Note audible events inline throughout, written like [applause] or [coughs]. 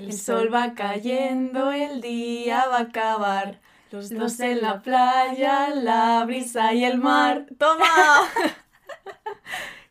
El sol va cayendo, el día va a acabar. Los dos en la playa, la brisa y el mar. [laughs] ¡Toma! [laughs]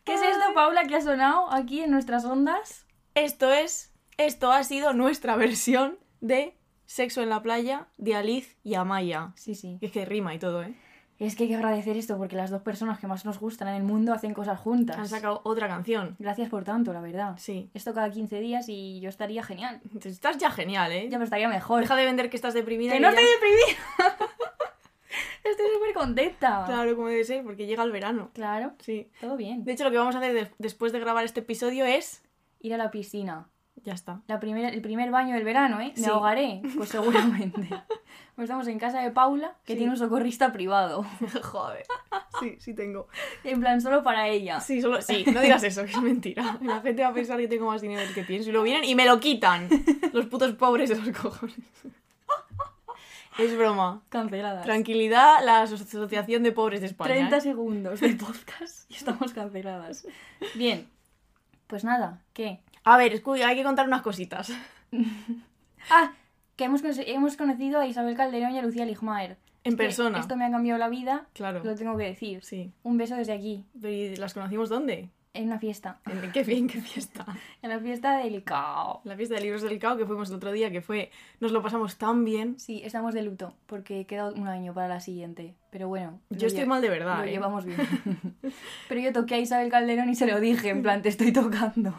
¿Qué es esto, Paula, que ha sonado aquí en nuestras ondas? Esto es. Esto ha sido nuestra versión de Sexo en la playa de Aliz y Amaya. Sí, sí. Es que rima y todo, ¿eh? Es que hay que agradecer esto porque las dos personas que más nos gustan en el mundo hacen cosas juntas. Han sacado otra canción. Gracias por tanto, la verdad. Sí. Esto cada 15 días y yo estaría genial. Estás ya genial, ¿eh? Ya me estaría mejor. Deja de vender que estás deprimida. ¡Que no ya- estoy deprimida! [laughs] estoy súper contenta. Claro, como debe ser, porque llega el verano. Claro, Sí. todo bien. De hecho, lo que vamos a hacer de- después de grabar este episodio es. Ir a la piscina. Ya está. La primera, el primer baño del verano, ¿eh? Me Sí. ahogaré, pues seguramente. [laughs] pues estamos en casa de Paula, que Sí. tiene un socorrista privado. [laughs] Joder. Sí, sí tengo. En plan, solo para ella. Sí, solo. Sí, no digas eso, que es mentira. [laughs] La gente va a pensar que tengo más dinero del que pienso. Y luego vienen y me lo quitan. Los putos pobres de los cojones. Es broma. Canceladas. Tranquilidad, la Asociación de Pobres de España. 30 ¿eh? segundos de podcast y estamos canceladas. Bien. Pues nada, ¿qué? A ver, hay que contar unas cositas. [laughs] Ah, que hemos, hemos conocido a Isabel Calderón y a Lucía Ligmaer. En Es persona. Esto me ha cambiado la vida, Claro. lo tengo que decir. Sí. Un beso desde aquí, ¿y ¿Las conocimos dónde? En una fiesta. ¿En qué, bien, qué fiesta? [laughs] En la fiesta del CAO. La fiesta de libros del cao que fuimos el otro día, que fue. Nos lo pasamos tan bien. Sí, estamos de luto, porque queda un año para la siguiente. Pero bueno. Yo estoy mal de verdad. Lo ¿eh? llevamos bien. [laughs] [laughs] Pero yo toqué a Isabel Calderón y se lo dije, en plan, te estoy tocando.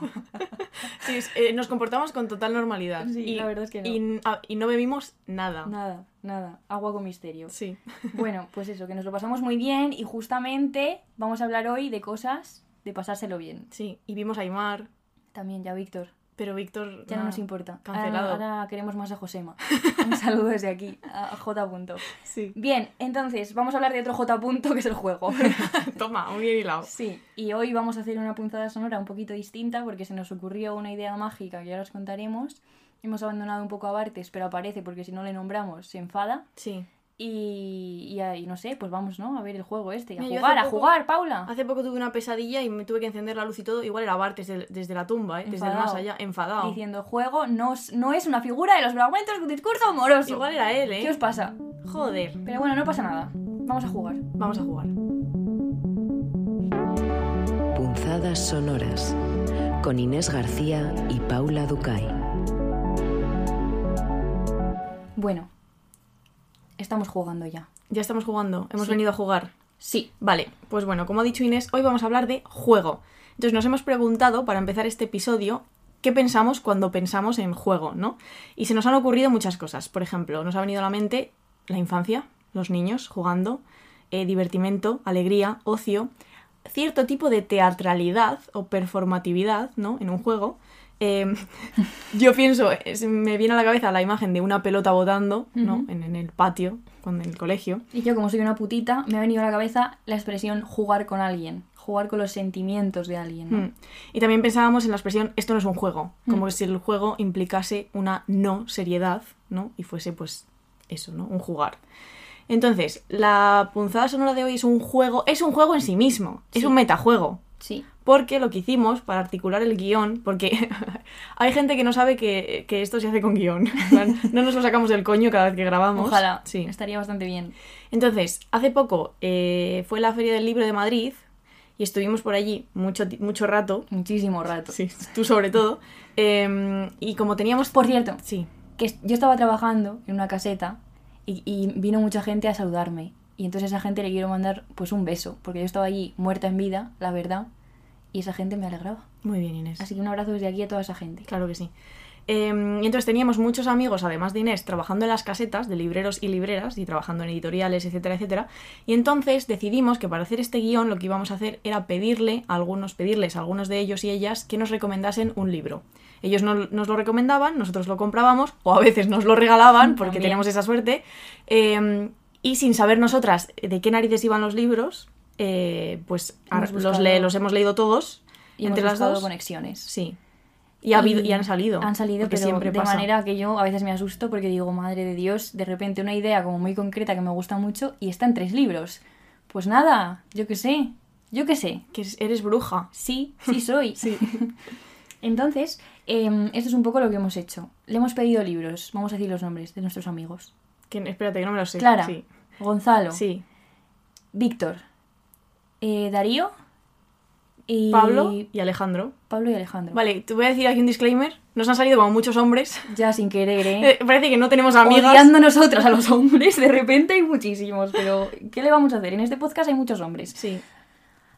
Sí, es- eh, nos comportamos con total normalidad. Sí, y, la verdad es que no. Y, ah, y no bebimos nada. Nada, nada. Agua con misterio. Sí. Bueno, pues eso, que nos lo pasamos muy bien y justamente vamos a hablar hoy de cosas de pasárselo bien. Sí. Y vimos a Aymar, También ya Víctor, pero Víctor. ya no nos importa. Cancelado. Ahora, ahora queremos más a Josema. [laughs] Un saludo desde aquí, a J. Punto. Sí. Bien, entonces vamos a hablar de otro J. Punto que es el juego. [laughs] Toma, muy bien hilado. Sí, y hoy vamos a hacer una punzada sonora un poquito distinta porque se nos ocurrió una idea mágica que ya os contaremos. Hemos abandonado un poco a Bartes, pero aparece porque si no le nombramos se enfada. Sí. Y, y, y no sé, pues vamos, ¿no? A ver el juego este. A Mira, jugar, a poco- jugar, Paula. Hace poco tuve una pesadilla y me tuve que encender la luz y todo. Igual era Bartes desde, desde la tumba, ¿eh? desde el más allá, enfadado. Diciendo, juego no, es- no es una figura de los fragmentos de un discurso amoroso. Igual era él, ¿eh? ¿Qué os pasa? Joder. Pero bueno, no pasa nada. Vamos a jugar. Vamos a jugar. Punzadas sonoras con Inés García y Paula Ducay. Bueno, estamos jugando ya. Ya estamos jugando. Hemos Sí. venido a jugar. Sí. Vale, pues bueno, como ha dicho Inés, hoy vamos a hablar de juego. Entonces nos hemos preguntado, para empezar este episodio, qué pensamos cuando pensamos en juego, ¿no? Y se nos han ocurrido muchas cosas. Por ejemplo, nos ha venido a la mente la infancia, los niños jugando, eh, divertimento, alegría, ocio, cierto tipo de teatralidad o performatividad, ¿no? En un juego. Eh, [laughs] yo pienso, es- me viene a la cabeza la imagen de una pelota botando, ¿no? En, en el patio, en el colegio. Y yo, como soy una putita, me ha venido a la cabeza la expresión jugar con alguien. Jugar con los sentimientos de alguien. ¿no? Mm. Y también pensábamos en la expresión esto no es un juego, como Mm. si el juego implicase una no seriedad, ¿no? Y fuese pues eso, ¿no? Un jugar. Entonces, la punzada sonora de hoy es un juego, es un juego en sí mismo, es un metajuego. Sí. Porque lo que hicimos para articular el guion, porque [laughs] hay gente que no sabe que, que esto se hace con guion. [laughs] No nos lo sacamos del coño cada vez que grabamos. Ojalá. Sí. Estaría bastante bien. Entonces, hace poco eh, fue la Feria del Libro de Madrid y estuvimos por allí mucho, mucho rato. Muchísimo rato. Sí, tú sobre todo. Eh, y como teníamos... Por cierto, Sí, que yo estaba trabajando en una caseta y, y vino mucha gente a saludarme. Y entonces a esa gente le quiero mandar pues un beso, porque yo estaba allí muerta en vida, la verdad, y esa gente me alegraba. muy bien Inés. Así que un abrazo desde aquí a toda esa gente. Claro que sí. Eh, y entonces teníamos muchos amigos, además de Inés, trabajando en las casetas de libreros y libreras y trabajando en editoriales, etcétera, etcétera. Y entonces decidimos que para hacer este guion lo que íbamos a hacer era pedirle a algunos, pedirles a algunos de ellos y ellas que nos recomendasen un libro. Ellos no- nos lo recomendaban, nosotros lo comprábamos, o a veces nos lo regalaban, porque También. tenemos esa suerte. Eh, y sin saber nosotras de qué narices iban los libros, eh, pues Hemos los, buscado- le- los hemos leído todos. Y entre hemos las dos. conexiones. Sí. Y, ha habido, y han salido. Han salido, pero siempre de pasa. manera que yo a veces me asusto porque digo, madre de Dios, de repente una idea como muy concreta que me gusta mucho y está en tres libros. Pues nada, yo qué sé, yo qué sé. Que es- eres bruja. Sí, sí soy. [laughs] Sí. [laughs] Entonces, Em, esto es un poco lo que hemos hecho. Le hemos pedido libros, vamos a decir los nombres de nuestros amigos. Que, espérate, que no me lo sé. Clara, Sí. Gonzalo, Sí. Víctor, eh, Darío y Pablo y Alejandro. Pablo y Alejandro. Vale, te voy a decir aquí un disclaimer. Nos han salido como muchos hombres. Ya sin querer, ¿eh? [laughs] Eh, parece que no tenemos amigas. Odiando nosotras a los hombres, de repente hay muchísimos, pero ¿qué le vamos a hacer? En este podcast hay muchos hombres. Sí.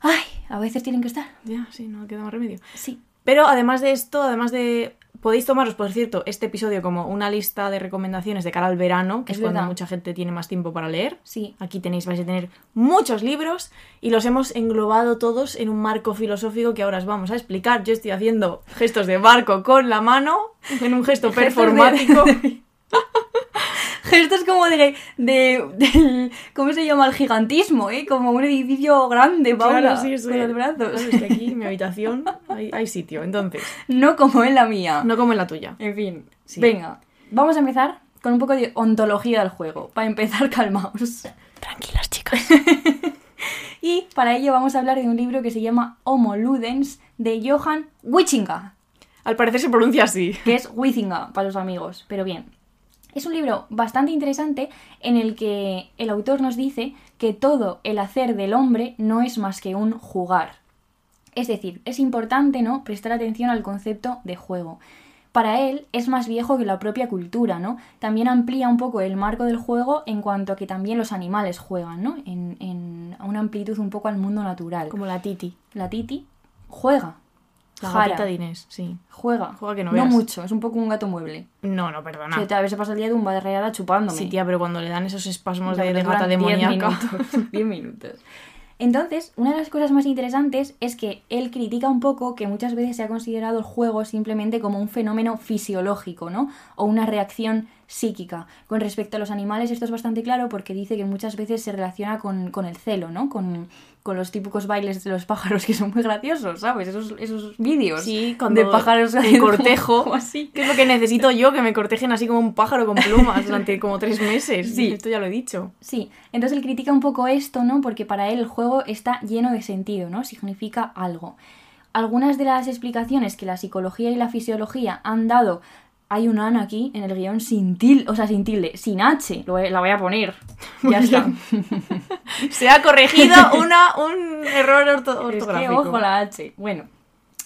Ay, a veces tienen que estar. Ya, sí, no queda más remedio. Sí. Pero además de esto, además de... Podéis tomaros, por cierto, este episodio como una lista de recomendaciones de cara al verano, que es, Es cuando mucha gente tiene más tiempo para leer. Sí. Aquí tenéis, vais a tener muchos libros y los hemos englobado todos en un marco filosófico que ahora os vamos a explicar. Yo estoy haciendo gestos de barco con la mano, en un gesto Gestos [laughs] [laughs] de- performático. Gestos como de, de, del- ¿Cómo se llama? El gigantismo, ¿eh? Como un edificio grande, Paula, Claro, sí, eso con es. los brazos. Claro, es que aquí en mi [laughs] habitación hay, hay sitio, entonces, No como en la mía. no como en la tuya. En fin. Sí. Venga, vamos a empezar con un poco de ontología del juego. Para empezar, [laughs] calmaos. Tranquilas, chicas. Y para ello vamos a hablar de un libro que se llama Homo Ludens de Johann Huizinga. Al parecer se pronuncia así. que es Huizinga para los amigos, pero bien. Es un libro bastante interesante en el que el autor nos dice que todo el hacer del hombre no es más que un jugar. Es decir, es importante, ¿no?, prestar atención al concepto de juego. Para él es más viejo que la propia cultura, ¿no? También amplía un poco el marco del juego en cuanto a que también los animales juegan, ¿no? En, en a una amplitud un poco al mundo natural. Como la Titi. La Titi juega. La Jara, gatita de Inés, sí. juega. Juega que no no veas. mucho, es un poco un gato mueble. No, no, perdona. Que tal vez se pasa el día de un barreada chupándome. Sí, tía, pero cuando le dan esos espasmos de, de gata duran 10 demoníaca. minutos, [laughs] 10 minutos. Entonces, una de las cosas más interesantes es que él critica un poco que muchas veces se ha considerado el juego simplemente como un fenómeno fisiológico, ¿no? O una reacción psíquica. Con respecto a los animales esto es bastante claro porque dice que muchas veces se relaciona con, con el celo, ¿no? Con, con los típicos bailes de los pájaros que son muy graciosos, ¿sabes? Esos, esos vídeos Sí, de pájaros en cortejo. [laughs] así. ¿Qué es lo que necesito yo? Que me cortejen así como un pájaro con plumas durante como tres meses. Sí. Esto ya lo he dicho. Sí, entonces él critica un poco esto, ¿no? Porque para él el juego está lleno de sentido, ¿no? Significa algo. Algunas de las explicaciones que la psicología y la fisiología han dado. Hay una Ana aquí en el guion sin tilde, o sea, sin tilde, sin H, lo la voy a poner. Ya está. [laughs] Se ha corregido [laughs] una, un error orto- Es que, ortográfico. ojo la H. Bueno,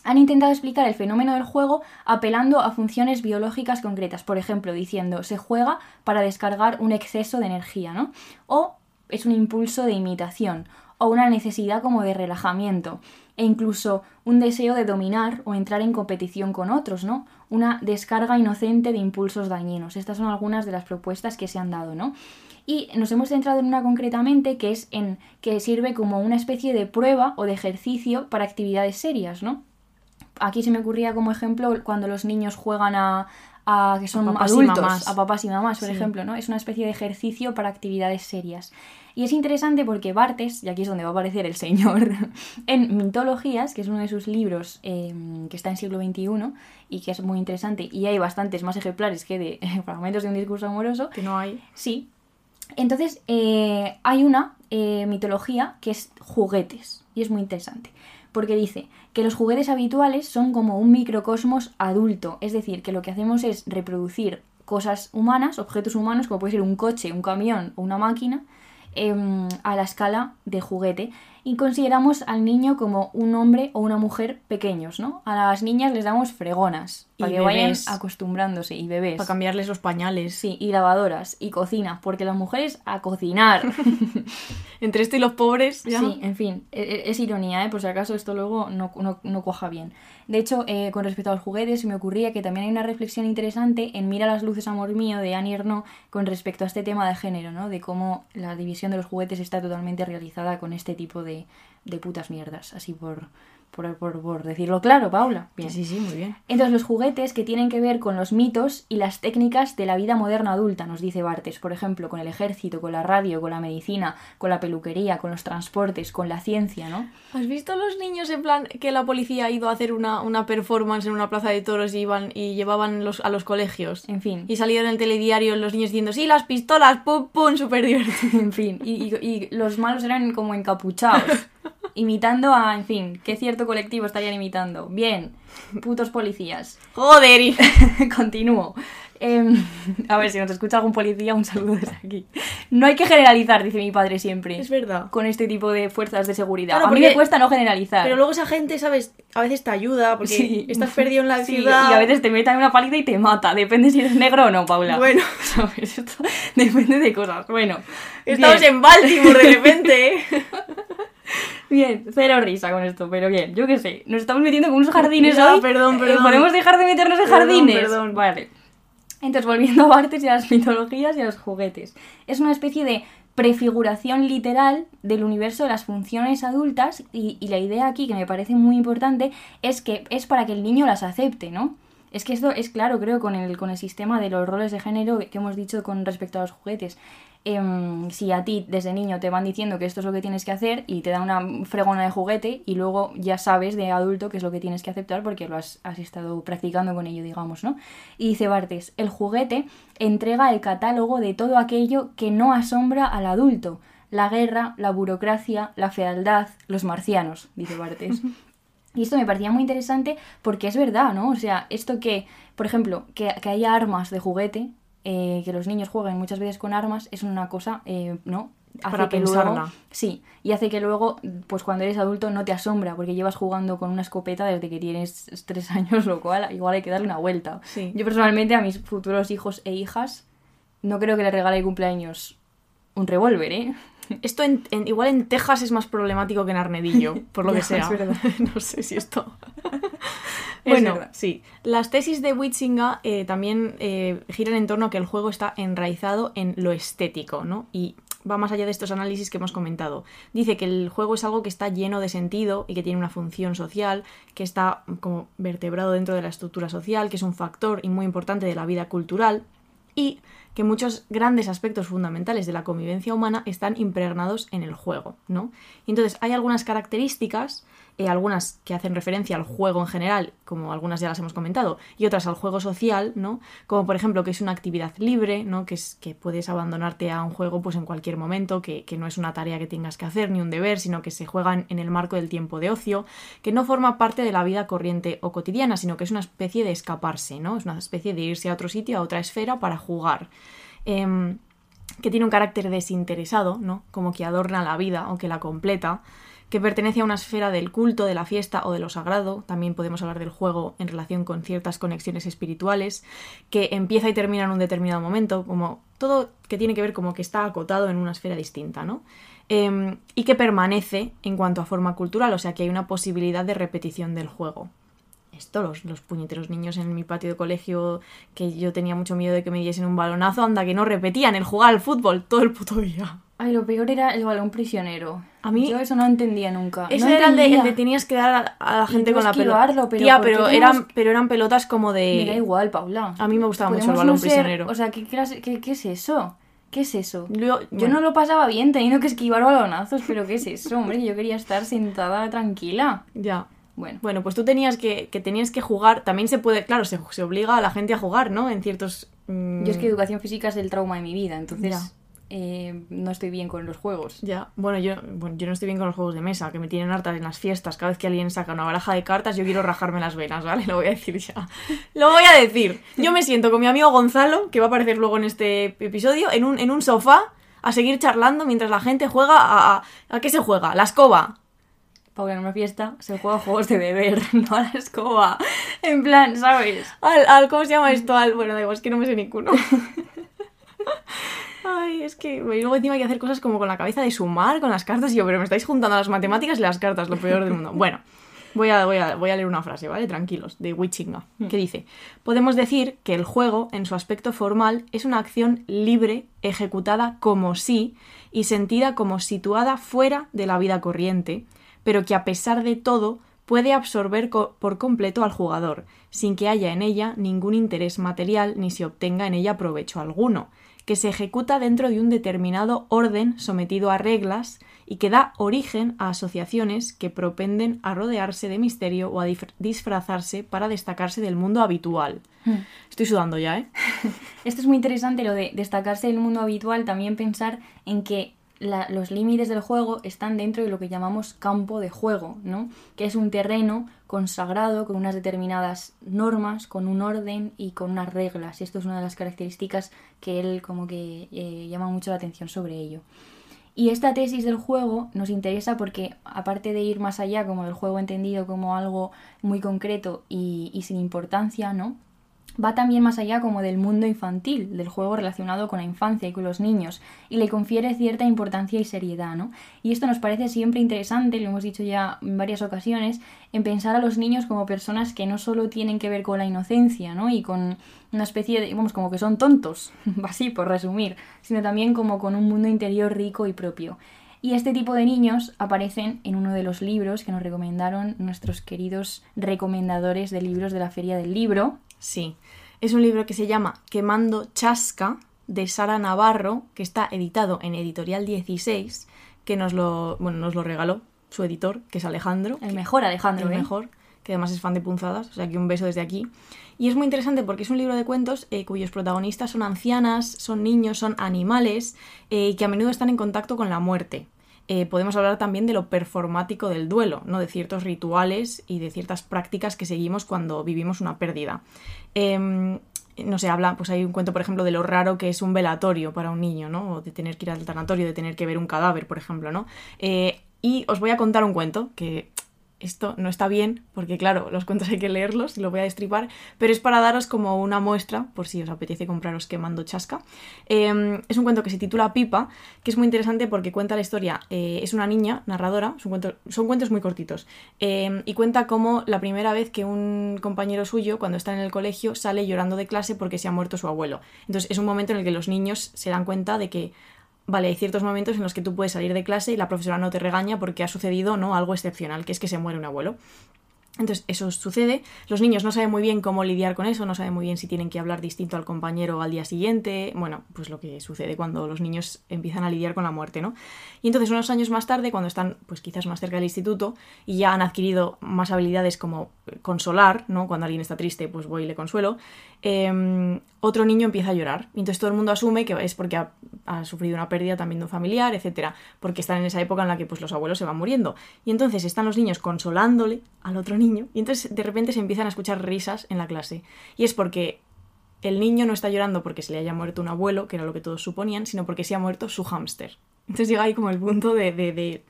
han intentado explicar el fenómeno del juego apelando a funciones biológicas concretas. Por ejemplo, diciendo, se juega para descargar un exceso de energía, ¿no? O es un impulso de imitación, o una necesidad como de relajamiento, e incluso un deseo de dominar o entrar en competición con otros, ¿no? Una descarga inocente de impulsos dañinos. Estas son algunas de las propuestas que se han dado, ¿no? Y nos hemos centrado en una concretamente que es en que sirve como una especie de prueba o de ejercicio para actividades serias, ¿no? Aquí se me ocurría como ejemplo cuando los niños juegan a, a que son A papás y adultos, mamás. a papás y mamás, por Sí. ejemplo, ¿no? Es una especie de ejercicio para actividades serias. Y es interesante porque Bartes, y aquí es donde va a aparecer el señor, [laughs] en Mitologías, que es uno de sus libros eh, que está en siglo XXI y que es muy interesante, y hay bastantes más ejemplares que de [laughs] fragmentos de un discurso amoroso, Que no hay. Sí. Entonces, eh, hay una eh, mitología que es juguetes. Y es muy interesante. Porque dice que los juguetes habituales son como un microcosmos adulto. Es decir, que lo que hacemos es reproducir cosas humanas, objetos humanos, como puede ser un coche, un camión o una máquina, em, a la escala de juguete. Y consideramos al niño como un hombre o una mujer pequeños, ¿no? A las niñas les damos fregonas. Y Para que vayan acostumbrándose. Y bebés. Para cambiarles los pañales. Sí, y lavadoras y cocina, porque las mujeres a cocinar. [laughs] Entre esto y los pobres, ya. Sí, en fin, e- e- es ironía, ¿eh? por si acaso esto luego no, no, no cuaja bien. De hecho, eh, con respecto a los juguetes, me ocurría que también hay una reflexión interesante en Mira las luces, amor mío, de Annie Ernaux, con respecto a este tema de género, ¿no? De cómo la división de los juguetes está totalmente realizada con este tipo de, de putas mierdas, así por, por, por, por decirlo claro, Paula. Bien. Sí, sí, muy bien. Entonces, los juguetes que tienen que ver con los mitos y las técnicas de la vida moderna adulta, nos dice Bartes, por ejemplo, con el ejército, con la radio, con la medicina, con la peluquería, con los transportes, con la ciencia, ¿no? ¿Has visto los niños en plan que la policía ha ido a hacer una, una performance en una plaza de toros y iban y llevaban los, a los colegios? En fin, Y salieron en el telediario los niños diciendo, sí, las pistolas, pum, pum, súper divertido. [laughs] en fin, y, y- y los malos eran como encapuchados. [laughs] imitando a, en fin, ¿qué cierto colectivo estarían imitando? Bien, putos policías. [laughs] Joder, y- [laughs] Continúo. Em, [laughs] a ver, si nos escucha algún policía, un saludo desde aquí. No hay que generalizar, dice mi padre siempre. Es verdad. Con este tipo de fuerzas de seguridad. Claro, a mí me cuesta no generalizar. Pero luego esa gente, ¿sabes? A veces te ayuda porque Sí. estás perdido en la Sí, ciudad. Y a veces te meten una paliza y te mata. Depende si eres negro o no, Paula. Bueno. ¿Sabes? Esto depende de cosas. Bueno. Estamos bien. en Baltimore de repente, ¿eh? [laughs] Bien, cero risa con esto, pero bien, yo qué sé. Nos estamos metiendo con unos jardines Ya, hoy. perdón, Eh, perdón. ¿Podemos dejar de meternos en jardines? perdón. Vale. Entonces, volviendo a artes y a las mitologías y a los juguetes. Es una especie de prefiguración literal del universo de las funciones adultas y, y la idea aquí, que me parece muy importante, es que es para que el niño las acepte, ¿no? Es que esto es claro, creo, con el, con el sistema de los roles de género que hemos dicho con respecto a los juguetes. Em, si a ti desde niño te van diciendo que esto es lo que tienes que hacer y te dan una fregona de juguete y luego ya sabes de adulto qué es lo que tienes que aceptar porque lo has, has estado practicando con ello, digamos, ¿no? Y dice Bartes, el juguete entrega el catálogo de todo aquello que no asombra al adulto. La guerra, la burocracia, la fealdad, los marcianos, dice Bartes. [laughs] Y esto me parecía muy interesante porque es verdad, ¿no? O sea, esto que, por ejemplo, que, que haya armas de juguete, eh, que los niños jueguen muchas veces con armas, es una cosa, eh, ¿no? Hace Para que pensarla. luego, sí, y hace que luego, pues cuando eres adulto no te asombra, porque llevas jugando con una escopeta desde que tienes [laughs] tres años, lo cual igual hay que darle una vuelta. Sí. Yo personalmente a mis futuros hijos e hijas no creo que les regale cumpleaños un revólver, ¿eh? [laughs] Esto en, en- igual en Texas es más problemático que en Arnedillo, por lo que [laughs] sea. no sé si esto. Bueno, sí. Las tesis de Witzinga eh, también eh, giran en torno a que el juego está enraizado en lo estético, ¿no? Y va más allá de estos análisis que hemos comentado. Dice que el juego es algo que está lleno de sentido y que tiene una función social, que está como vertebrado dentro de la estructura social, que es un factor y muy importante de la vida cultural y que muchos grandes aspectos fundamentales de la convivencia humana están impregnados en el juego, ¿no? Y entonces hay algunas características, eh, algunas que hacen referencia al juego en general, como algunas ya las hemos comentado, y otras al juego social, ¿no? Como por ejemplo que es una actividad libre, ¿no? Que es que puedes abandonarte a un juego pues en cualquier momento, que, que no es una tarea que tengas que hacer ni un deber, sino que se juega en, el marco del tiempo de ocio, que no forma parte de la vida corriente o cotidiana, sino que es una especie de escaparse, ¿no? Es una especie de irse a otro sitio, a otra esfera para jugar. Em, que tiene un carácter desinteresado, ¿no? Como que adorna la vida, aunque la completa, que pertenece a una esfera del culto, de la fiesta o de lo sagrado. También podemos hablar del juego en relación con ciertas conexiones espirituales, que empieza y termina en un determinado momento, como todo que tiene que ver como que está acotado en una esfera distinta, ¿no? Em, y que permanece en cuanto a forma cultural, o sea que hay una posibilidad de repetición del juego esto, los, los puñeteros niños en mi patio de colegio, que yo tenía mucho miedo de que me diesen un balonazo, anda, que no repetían el jugar al fútbol todo el puto día. Ay, lo peor era el balón prisionero. A mí- Yo eso no entendía nunca. Ese No era el de, el de tenías que dar a, a la gente con la pelota. pero Tía, ¿por qué pero tenemos eran, pero eran pelotas como de... Me da igual, Paula. A mí me gustaba mucho el balón no ser- prisionero. O sea, ¿qué, clase- qué, qué es eso? ¿Qué es eso? Yo, Yo bueno, no lo pasaba bien teniendo que esquivar balonazos, pero ¿qué es eso, hombre? Yo quería estar sentada tranquila. Ya. Bueno, Bueno, pues tú tenías que, que tenías que jugar, también se puede, claro, se, se obliga a la gente a jugar, ¿no? En ciertos... mm, yo es que educación física es el trauma de mi vida, entonces Ya. Eh, no estoy bien con los juegos. Ya, bueno yo, bueno, yo no estoy bien con los juegos de mesa, que me tienen harta en las fiestas. Cada vez que alguien saca una baraja de cartas, yo quiero rajarme las venas, ¿vale? [laughs] Lo voy a decir ya. Lo voy a decir. Yo me siento con mi amigo Gonzalo, que va a aparecer luego en este episodio, en un, en un sofá, a seguir charlando mientras la gente juega a... ¿A, a qué se juega? La escoba. Paula, en una fiesta se juega a juegos de beber, [laughs] no a la escoba. En plan, ¿sabes? Al, al, ¿cómo se llama esto? Al, bueno, igual, es que no me sé ninguno. [laughs] Ay, es que luego encima hay que hacer cosas como con la cabeza de sumar, con las cartas, y yo, pero me estáis juntando las matemáticas y las cartas, lo peor del mundo. [laughs] Bueno, voy a, voy a, voy a leer una frase, ¿vale? Tranquilos, de Wichinga, que dice, podemos decir que el juego, en su aspecto formal, es una acción libre, ejecutada como sí, y sentida como situada fuera de la vida corriente, pero que a pesar de todo puede absorber co- por completo al jugador, sin que haya en ella ningún interés material ni se obtenga en ella provecho alguno, que se ejecuta dentro de un determinado orden sometido a reglas y que da origen a asociaciones que propenden a rodearse de misterio o a disfrazarse para destacarse del mundo habitual. Estoy sudando ya, ¿eh? [laughs] Esto es muy interesante lo de destacarse del mundo habitual, también pensar en que los límites del juego están dentro de lo que llamamos campo de juego, ¿no? Que es un terreno consagrado con unas determinadas normas, con un orden y con unas reglas. Y esto es una de las características que él como que eh, llama mucho la atención sobre ello. Y esta tesis del juego nos interesa porque, aparte de ir más allá, como del juego entendido como algo muy concreto y sin importancia, ¿no? Va también más allá como del mundo infantil, del juego relacionado con la infancia y con los niños, y le confiere cierta importancia y seriedad, ¿no? Y esto nos parece siempre interesante, lo hemos dicho ya en varias ocasiones, en pensar a los niños como personas que no solo tienen que ver con la inocencia, ¿no? Y con una especie de, vamos, como que son tontos, [laughs] así por resumir, sino también como con un mundo interior rico y propio. Y este tipo de niños aparecen en uno de los libros que nos recomendaron nuestros queridos recomendadores de libros de la Feria del Libro, Sí, es un libro que se llama Quemando Chasca de Sara Navarro, que está editado en Editorial 16, que nos lo, bueno, nos lo regaló su editor, que es Alejandro. el mejor Alejandro, el ¿eh? mejor, que además es fan de punzadas, o sea que un beso desde aquí. Y es muy interesante porque es un libro de cuentos eh, cuyos protagonistas son ancianas, son niños, son animales eh, y que a menudo están en contacto con la muerte. Eh, podemos hablar también de lo performático del duelo, ¿no? de ciertos rituales y de ciertas prácticas que seguimos cuando vivimos una pérdida. Em, no se habla, pues hay un cuento, por ejemplo, de lo raro que es un velatorio para un niño, ¿no? O de tener que ir al tanatorio, de tener que ver un cadáver, por ejemplo, ¿no? Eh, y os voy a contar un cuento que esto no está bien, porque claro, los cuentos hay que leerlos y lo voy a destripar, pero es para daros como una muestra, por si os apetece compraros quemando chasca. Eh, es un cuento que se titula Pipa, que es muy interesante porque cuenta la historia, eh, es una niña narradora, es un cuento- son cuentos muy cortitos, eh, y cuenta cómo la primera vez que un compañero suyo, cuando está en el colegio, sale llorando de clase porque se ha muerto su abuelo. Entonces es un momento en el que los niños se dan cuenta de que Vale, hay ciertos momentos en los que tú puedes salir de clase y la profesora no te regaña porque ha sucedido ¿no? algo excepcional, que es que se muere un abuelo. Entonces, eso sucede. Los niños no saben muy bien cómo lidiar con eso, no saben muy bien si tienen que hablar distinto al compañero al día siguiente. Bueno, pues lo que sucede cuando los niños empiezan a lidiar con la muerte, ¿no? Y entonces, unos años más tarde, cuando están, pues quizás más cerca del instituto y ya han adquirido más habilidades como consolar, ¿no? Cuando alguien está triste, pues voy y le consuelo. eh, otro niño empieza a llorar. Y entonces todo el mundo asume que es porque ha, ha sufrido una pérdida también de un familiar, etcétera, porque están en esa época en la que pues, los abuelos se van muriendo. Y entonces están los niños consolándole al otro niño, y entonces de repente se empiezan a escuchar risas en la clase. Y es porque el niño no está llorando porque se le haya muerto un abuelo, que era lo que todos suponían, sino porque se ha muerto su hámster. Entonces llega ahí como el punto de, de, de,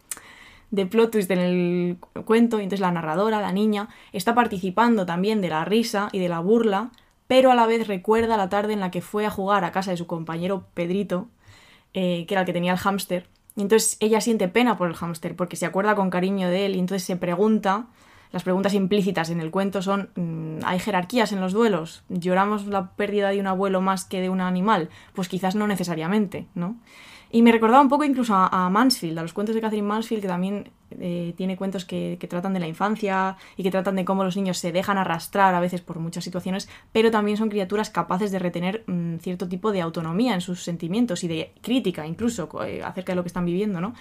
de plot twist en el cuento, y entonces la narradora, la niña, está participando también de la risa y de la burla, pero a la vez recuerda la tarde en la que fue a jugar a casa de su compañero Pedrito, eh, que era el que tenía el hámster, y entonces ella siente pena por el hámster, porque se acuerda con cariño de él, y entonces se pregunta, las preguntas implícitas en el cuento son, mm, ¿hay jerarquías en los duelos? ¿Lloramos la pérdida de un abuelo más que de un animal? Pues quizás no necesariamente, ¿no? Y me recordaba un poco incluso a, Mansfield, a los cuentos de Catherine Mansfield, que también eh, tiene cuentos que, que tratan de la infancia y que tratan de cómo los niños se dejan arrastrar a veces por muchas situaciones, pero también son criaturas capaces de retener mm, cierto tipo de autonomía en sus sentimientos y de crítica incluso eh, acerca de lo que están viviendo, ¿no?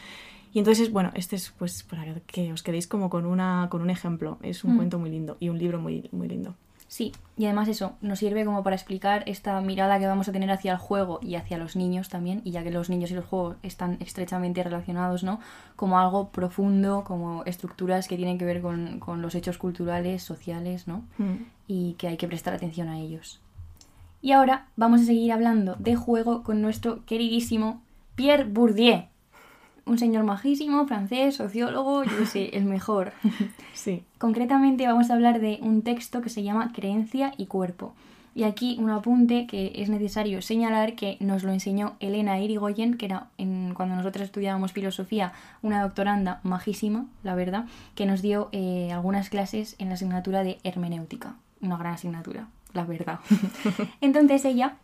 Y entonces, bueno, este es pues para que os quedéis como con, una, con un ejemplo. Es un Mm. cuento muy lindo y un libro muy, muy lindo. Sí, y además eso nos sirve como para explicar esta mirada que vamos a tener hacia el juego y hacia los niños también, y ya que los niños y los juegos están estrechamente relacionados, ¿no? Como algo profundo, como estructuras que tienen que ver con, con los hechos culturales, sociales, ¿no? Mm. Y que hay que prestar atención a ellos. Y ahora vamos a seguir hablando de juego con nuestro queridísimo Pierre Bourdieu. Un señor majísimo, francés, sociólogo, yo qué sé, [laughs] el mejor. Sí. Concretamente vamos a hablar de un texto que se llama Creencia y Cuerpo. Y aquí un apunte que es necesario señalar que nos lo enseñó Elena Irigoyen, que era en, cuando nosotros estudiábamos filosofía una doctoranda majísima, la verdad, que nos dio eh, algunas clases en la asignatura de hermenéutica. Una gran asignatura, la verdad. [laughs] Entonces ella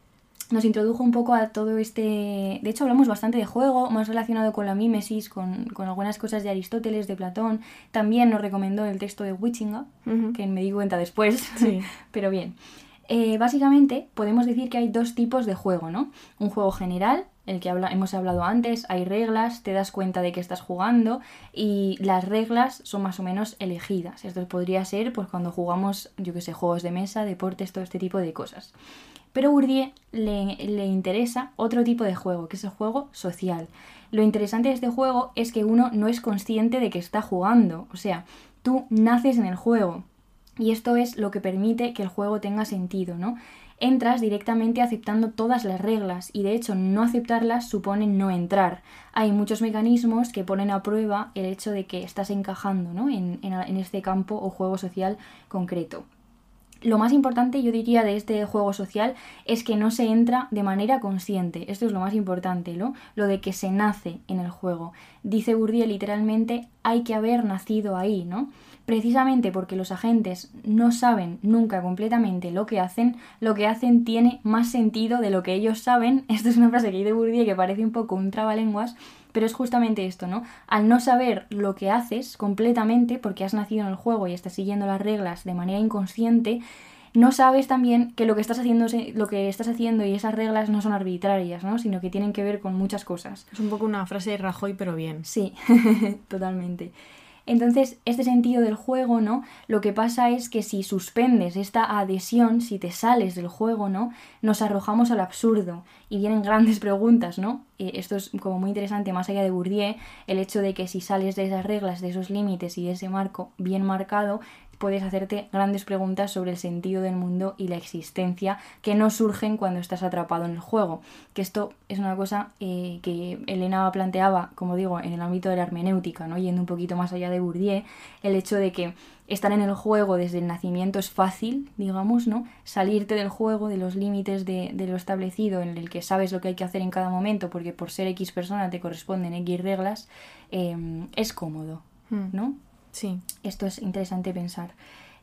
nos introdujo un poco a todo este... De hecho, hablamos bastante de juego, más relacionado con la mímesis, con, con algunas cosas de Aristóteles, de Platón. También nos recomendó el texto de Witchinger, Ujú. que me di cuenta después, Sí. [laughs] pero bien. Eh, básicamente, podemos decir que hay dos tipos de juego, ¿no? Un juego general, el que habla- hemos hablado antes, hay reglas, te das cuenta de que estás jugando y las reglas son más o menos elegidas. Esto podría ser pues cuando jugamos, yo que sé, juegos de mesa, deportes, todo este tipo de cosas. Pero Bourdieu le, le interesa otro tipo de juego, que es el juego social. Lo interesante de este juego es que uno no es consciente de que está jugando, o sea, tú naces en el juego. Y esto es lo que permite que el juego tenga sentido, ¿no? entras directamente aceptando todas las reglas y de hecho no aceptarlas supone no entrar. Hay muchos mecanismos que ponen a prueba el hecho de que estás encajando ¿no? en, en este campo o juego social concreto. Lo más importante, yo diría, de este juego social es que no se entra de manera consciente. Esto es lo más importante, ¿no? Lo de que se nace en el juego. Dice Bourdieu literalmente, hay que haber nacido ahí, ¿no? Precisamente porque los agentes no saben nunca completamente lo que hacen, lo que hacen tiene más sentido de lo que ellos saben. [laughs] Esto es una frase que de Bourdieu que parece un poco un trabalenguas, pero es justamente esto, ¿no? Al no saber lo que haces completamente, porque has nacido en el juego y estás siguiendo las reglas de manera inconsciente, no sabes también que lo que estás haciendo, lo que estás haciendo y esas reglas no son arbitrarias, ¿no? Sino que tienen que ver con muchas cosas. Es un poco una frase de Rajoy, pero bien. Sí, [laughs] totalmente. Entonces, este sentido del juego, ¿no? Lo que pasa es que si suspendes esta adhesión, si te sales del juego, ¿no? Nos arrojamos al absurdo y vienen grandes [laughs] preguntas, ¿no? esto es como muy interesante, más allá de Bourdieu, el hecho de que si sales de esas reglas, de esos límites y de ese marco bien marcado, puedes hacerte grandes preguntas sobre el sentido del mundo y la existencia que no surgen cuando estás atrapado en el juego. Que esto es una cosa eh, que Elena planteaba, como digo, en el ámbito de la hermenéutica, ¿no? yendo un poquito más allá de Bourdieu, el hecho de que estar en el juego desde el nacimiento es fácil, digamos, ¿no? Salirte del juego, de los límites de, lo establecido, en el que sabes lo que hay que hacer en cada momento, porque por ser X persona te corresponden X reglas, eh, es cómodo, hmm. ¿no? Sí. Esto es interesante pensar.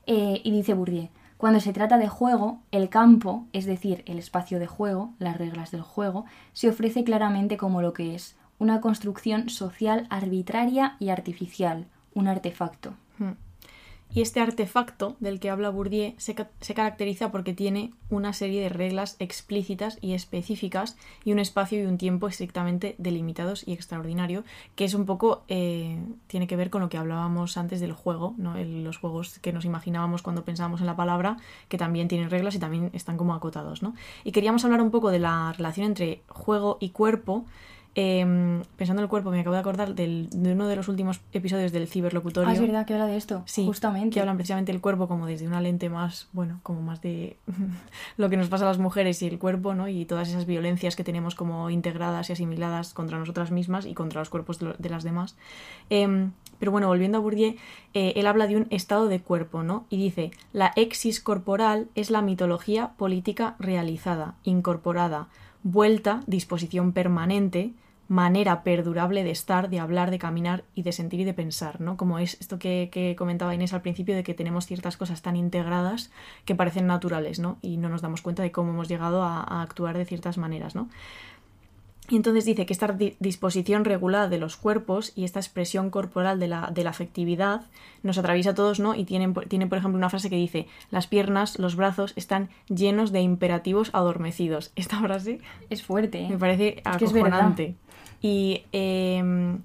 Eh, y dice Bourdieu, cuando se trata de juego, el campo, es decir, el espacio de juego, las reglas del juego, se ofrece claramente como lo que es, una construcción social arbitraria y artificial, un artefacto. Hmm. Y este artefacto del que habla Bourdieu se, caracteriza porque tiene una serie de reglas explícitas y específicas y un espacio y un tiempo estrictamente delimitados y extraordinario, que es un poco, eh, tiene que ver con lo que hablábamos antes del juego, ¿no? los juegos que nos imaginábamos cuando pensábamos en la palabra, que también tienen reglas y también están como acotados. ¿no? Y queríamos hablar un poco de la relación entre juego y cuerpo, Em, pensando en el cuerpo, me acabo de acordar de uno de los últimos episodios del ciberlocutorio. Ah, es verdad que habla de esto. Sí, justamente. Que hablan precisamente del cuerpo como desde una lente más, bueno, como más de [laughs] lo que nos pasa a las mujeres y el cuerpo, ¿no? Y todas esas violencias que tenemos como integradas y asimiladas contra nosotras mismas y contra los cuerpos de, las demás. Em, pero bueno, volviendo a Bourdieu, eh, él habla de un estado de cuerpo, ¿no? Y dice, la exis corporal es la mitología política realizada, incorporada, vuelta, disposición permanente, manera perdurable de estar, de hablar, de caminar y de sentir y de pensar, ¿no? Como es esto que, comentaba Inés al principio de que tenemos ciertas cosas tan integradas que parecen naturales, ¿no? Y no nos damos cuenta de cómo hemos llegado a, actuar de ciertas maneras, ¿no? Y entonces dice que esta disposición regulada de los cuerpos y esta expresión corporal de la, de la afectividad nos atraviesa a todos, ¿no? Y tiene, tiene, por ejemplo, una frase que dice, las piernas, los brazos están llenos de imperativos adormecidos. [laughs] Esta frase es fuerte. ¿eh? Me parece acojonante. Y, em,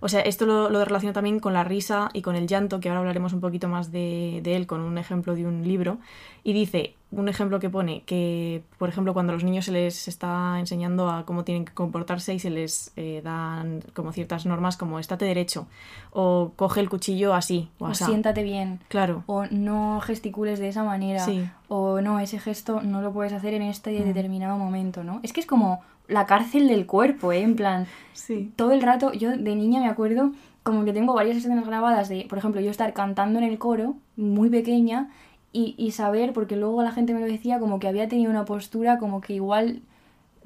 o sea, esto lo, lo, relaciono también con la risa y con el llanto, que ahora hablaremos un poquito más de, de, él con un ejemplo de un libro. Y dice, un ejemplo que pone, que por ejemplo cuando a los niños se les está enseñando a cómo tienen que comportarse y se les eh, dan como ciertas normas como estate derecho, o coge el cuchillo así, o, o siéntate bien. Claro. O no gesticules de esa manera. Sí. O no, ese gesto no lo puedes hacer en este mm. determinado momento, ¿no? Es que es como la cárcel del cuerpo, ¿eh? En plan, sí. todo el rato, yo de niña me acuerdo como que tengo varias escenas grabadas de, por ejemplo, yo estar cantando en el coro, muy pequeña, y, y saber, porque luego la gente me lo decía, como que había tenido una postura como que igual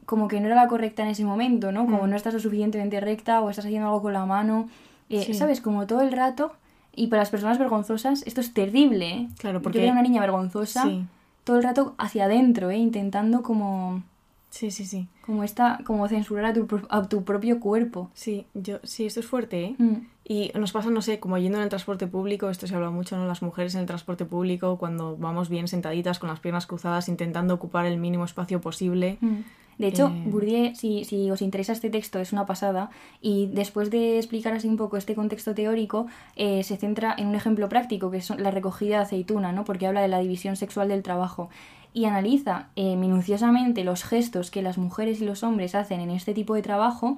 como que no era la correcta en ese momento, ¿no? Como mm. no estás lo suficientemente recta o estás haciendo algo con la mano. Eh, ¿Sabes? Como todo el rato. Y para las personas vergonzosas esto es terrible, ¿eh? Claro, porque... Yo era una niña vergonzosa todo el rato hacia adentro, ¿eh? Intentando como... Sí, sí, sí. Como esta, como censurar a tu, a tu propio cuerpo. Sí, yo, sí, esto es fuerte, ¿eh? Mm. Y nos pasa, no sé, como yendo en el transporte público, esto se habla mucho, ¿no? Las mujeres en el transporte público, cuando vamos bien sentaditas con las piernas cruzadas, intentando ocupar el mínimo espacio posible. Mm. De hecho, eh... Bourdieu, si, si, os interesa este texto, es una pasada. Y después de explicar así un poco este contexto teórico, eh, se centra en un ejemplo práctico, que es la recogida de aceituna, ¿no? Porque habla de la división sexual del trabajo. Y analiza eh, minuciosamente los gestos que las mujeres y los hombres hacen en este tipo de trabajo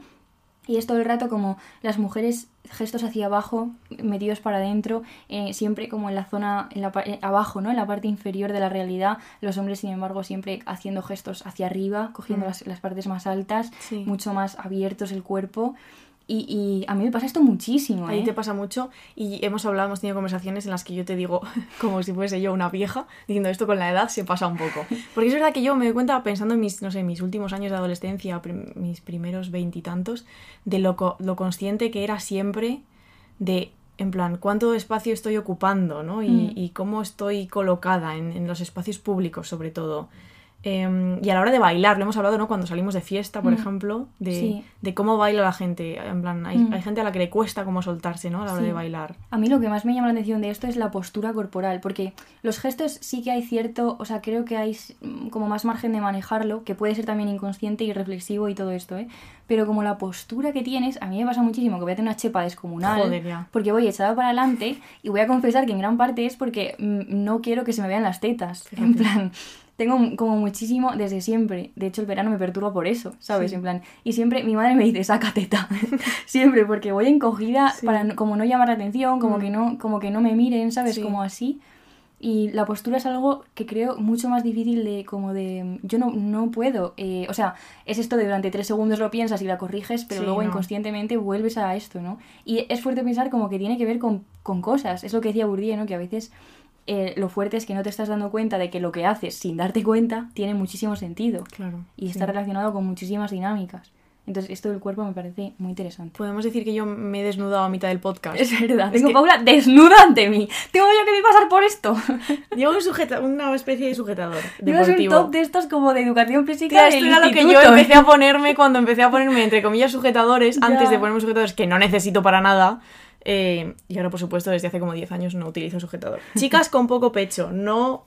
y es todo el rato como las mujeres gestos hacia abajo, metidos para adentro, eh, siempre como en la zona, en la, eh, abajo, ¿no? En la parte inferior de la realidad. Los hombres, sin embargo, siempre haciendo gestos hacia arriba, cogiendo Mm. las, las partes más altas, Sí. mucho más abiertos el cuerpo. Y, y a mí me pasa esto muchísimo, Ahí ¿eh? te pasa mucho y hemos hablado, hemos tenido conversaciones en las que yo te digo, [laughs] como si fuese yo una vieja, diciendo esto con la edad se pasa un poco. [laughs] Porque es verdad que yo me doy cuenta pensando en mis, no sé, mis últimos años de adolescencia, prim- mis primeros veintitantos, de lo, co- lo consciente que era siempre de, en plan, cuánto espacio estoy ocupando, ¿no? Y, Mm. y cómo estoy colocada en, en los espacios públicos, sobre todo. Em, y a la hora de bailar, lo hemos hablado, ¿no? Cuando salimos de fiesta, por Mm. ejemplo, de, Sí. de cómo baila la gente. En plan, hay, Mm. hay gente a la que le cuesta como soltarse, ¿no? A la hora Sí. de bailar. A mí lo que más me llama la atención de esto es la postura corporal, porque los gestos sí que hay cierto, o sea, creo que hay mm, como más margen de manejarlo, que puede ser también inconsciente y reflexivo y todo esto, ¿eh? Pero como la postura que tienes, a mí me pasa muchísimo que voy a tener una chepa descomunal, Joder, ya. porque voy echada para adelante y voy a confesar que en gran parte es porque no quiero que se me vean las tetas, en plan... Tengo como muchísimo desde siempre. De hecho, el verano me perturba por eso, ¿sabes? Sí. En plan. Y siempre mi madre me dice, saca teta. [laughs] siempre, porque voy encogida Sí. para no- como no llamar la atención, como Mm. que no, como que no me miren, ¿sabes? Sí. Como así. Y la postura es algo que creo mucho más difícil de, como de, yo no, no puedo, eh, o sea, es esto de durante tres segundos lo piensas y la corriges, pero Sí, luego no. inconscientemente vuelves a esto, ¿no? Y es fuerte pensar como que tiene que ver con, con cosas, es lo que decía Bourdieu, ¿no? Que a veces eh, lo fuerte es que no te estás dando cuenta de que lo que haces sin darte cuenta tiene muchísimo sentido Claro. y sí. está relacionado con muchísimas dinámicas. Entonces, esto del cuerpo me parece muy interesante. Podemos decir que yo me he desnudado a mitad del podcast. Es verdad, Es tengo que- Paula desnuda ante mí. Tengo yo que pasar por esto. [laughs] Llevo un sujeta- una especie de sujetador Llevas un top de estos como de educación física Tía, esto era lo que yo instituto, ¿eh? empecé a ponerme cuando empecé a ponerme, entre comillas, sujetadores, [laughs] Ya. antes de ponerme sujetadores que no necesito para nada. Eh, y ahora, por supuesto, desde hace como 10 años no utilizo sujetador. Chicas con poco pecho, no...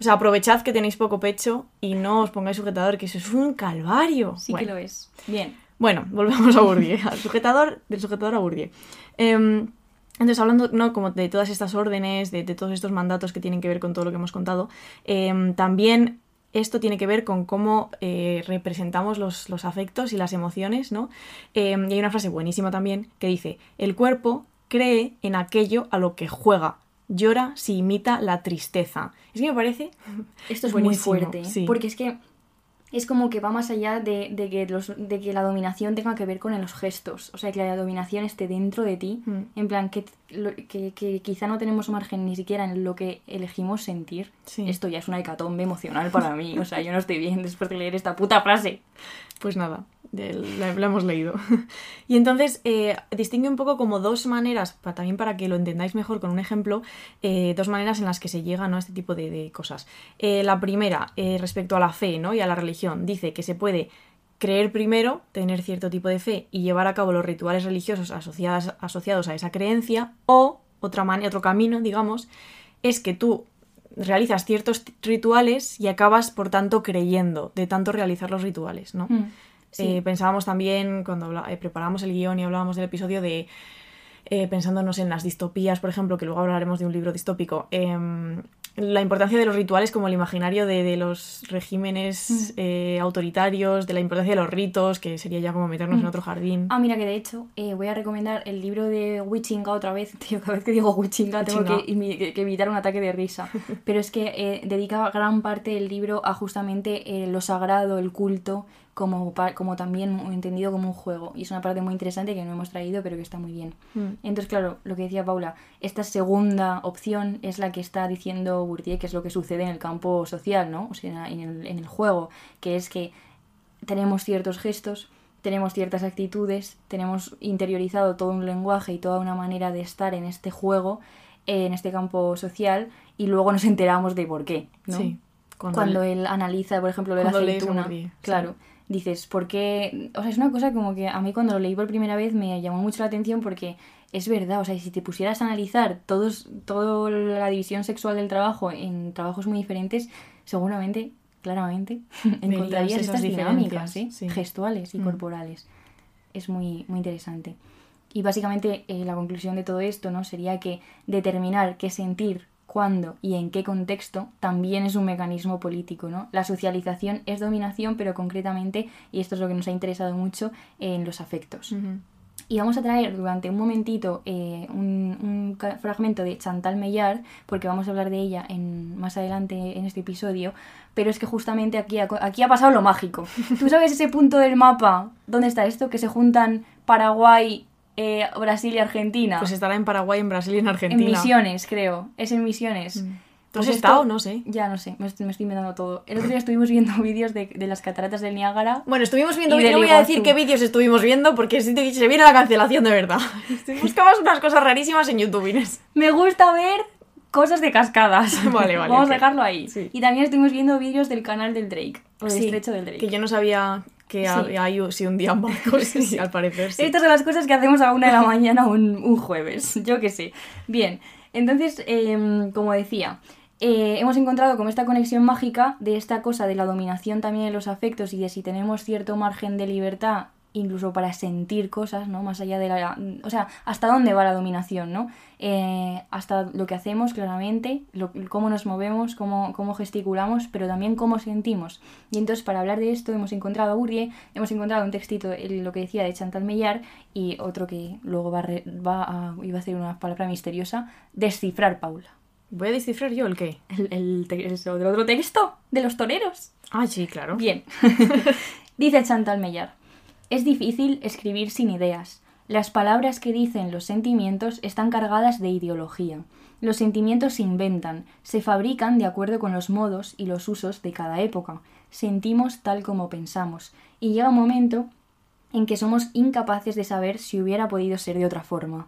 O sea, aprovechad que tenéis poco pecho y no os pongáis sujetador, que eso es un calvario. Sí Bueno. que lo es. Bien. Bueno, [laughs] volvemos a Bourdieu, al sujetador, del sujetador a Bourdieu. Em, entonces, hablando ¿no? como de todas estas órdenes, de, de todos estos mandatos que tienen que ver con todo lo que hemos contado, em, también esto tiene que ver con cómo eh, representamos los, los afectos y las emociones, ¿no? Em, y hay una frase buenísima también que dice, el cuerpo cree en aquello a lo que juega, llora si imita la tristeza. Es que me parece... Esto es Buenísimo, muy fuerte, ¿eh? sí. porque es que es como que va más allá de, de que los, de que la dominación tenga que ver con los gestos, o sea, que la dominación esté dentro de ti, Mm. en plan que, lo- que, que quizá no tenemos margen ni siquiera en lo que elegimos sentir. Sí. Esto ya es una hecatombe emocional para mí, o sea, yo no estoy bien después de leer esta puta frase. Pues nada, la, la hemos leído. [laughs] y entonces eh, distingue un poco como dos maneras, también para que lo entendáis mejor con un ejemplo, eh, dos maneras en las que se llega ¿no? a este tipo de, de cosas. Eh, la primera, eh, respecto a la fe ¿no? y a la religión, dice que se puede creer primero, tener cierto tipo de fe y llevar a cabo los rituales religiosos asociadas- asociados a esa creencia, o otra otro camino, digamos, es que tú realizas ciertos rituales y acabas, por tanto, creyendo de tanto realizar los rituales, ¿no? Mm, sí. Eh, pensábamos también, cuando eh, preparábamos el guion y hablábamos del episodio, de eh, pensándonos en las distopías, por ejemplo, que luego hablaremos de un libro distópico, em, la importancia de los rituales como el imaginario de, de los regímenes Mm. eh, autoritarios, de la importancia de los ritos, que sería ya como meternos en Mm. otro jardín. Ah, mira que de hecho eh, voy a recomendar el libro de Wichinga otra vez. [laughs] Tío, cada vez que digo Wichinga tengo que- que evitar un ataque de risa. [laughs] Pero es que eh, dedica gran parte del libro a justamente eh, lo sagrado, el culto, como, como también entendido como un juego. Y es una parte muy interesante que no hemos traído, pero que está muy bien. Mm. Entonces, claro, lo que decía Paula, esta segunda opción es la que está diciendo Bourdieu, que es lo que sucede en el campo social, ¿no? O sea, en el, en el juego, que es que tenemos ciertos gestos, tenemos ciertas actitudes, tenemos interiorizado todo un lenguaje y toda una manera de estar en este juego, eh, en este campo social, y luego nos enteramos de por qué, ¿no? Sí. Cuando, él analiza, por ejemplo, lo de la aceituna, Bourdieu, sí. Dices, ¿por qué? O sea, es una cosa como que a mí cuando lo leí por primera vez me llamó mucho la atención porque es verdad, o sea, si te pusieras a analizar todos, toda la división sexual del trabajo en trabajos muy diferentes, seguramente, claramente, [laughs] encontrarías estas dinámicas, ¿eh? sí. gestuales y Mm. corporales. Es muy, muy interesante. Y básicamente eh, la conclusión de todo esto ¿no? sería que determinar qué sentir cuándo y en qué contexto también es un mecanismo político, ¿no? La socialización es dominación, pero concretamente, y esto es lo que nos ha interesado mucho, en los afectos. Y vamos a traer durante un momentito eh, un, fragmento de Chantal Meillard, porque vamos a hablar de ella en, más adelante en este episodio, pero es que justamente aquí ha, aquí ha pasado lo mágico. [laughs] ¿Tú sabes ese punto del mapa? ¿Dónde está esto? Que se juntan Paraguay, eh, Brasil y Argentina. Pues estará en Paraguay, en Brasil y en en Argentina. Misiones, creo. Es en Misiones. ¿Tú has Pues estado? esto- No sé. Ya no sé, me estoy, me estoy inventando todo. El otro día estuvimos viendo [laughs] vídeos de, de las cataratas del Niágara. Bueno, estuvimos viendo, Y no voy a decir qué vídeos estuvimos viendo porque se se viene la cancelación de verdad. [laughs] Buscabas unas cosas rarísimas en YouTube, Inés. Me gusta ver cosas de cascadas. [laughs] Vale, vale, Vamos a dejarlo ahí. Sí. Y también estuvimos viendo vídeos del canal del Drake. O del Sí, estrecho del Drake. Que yo no sabía que Sí. había ahí si hundían barcos, y al parecer sí. Estas son las cosas que hacemos a una de la mañana un, un jueves. Yo qué sé. Bien, entonces, em, como decía, eh, hemos encontrado como esta conexión mágica de esta cosa de la dominación también en los afectos y de si tenemos cierto margen de libertad incluso para sentir cosas, ¿no? Más allá de la... O sea, hasta dónde va la dominación, ¿no? Eh, hasta lo que hacemos, claramente, lo- cómo nos movemos, cómo, cómo gesticulamos, pero también cómo sentimos. Y entonces, para hablar de esto, hemos encontrado a Bourdieu, hemos encontrado un textito, el- lo que decía de Chantal Meillard, y otro que luego va re- va a- iba a hacer una palabra misteriosa, descifrar, Paula. ¿Voy a descifrar yo el qué? El, el, te- del otro texto, de los toreros. Ah, sí, claro. Bien. [laughs] Dice Chantal Meillard. Es difícil escribir sin ideas. Las palabras que dicen los sentimientos están cargadas de ideología. Los sentimientos se inventan, se fabrican de acuerdo con los modos y los usos de cada época. Sentimos tal como pensamos. Y llega un momento en que somos incapaces de saber si hubiera podido ser de otra forma.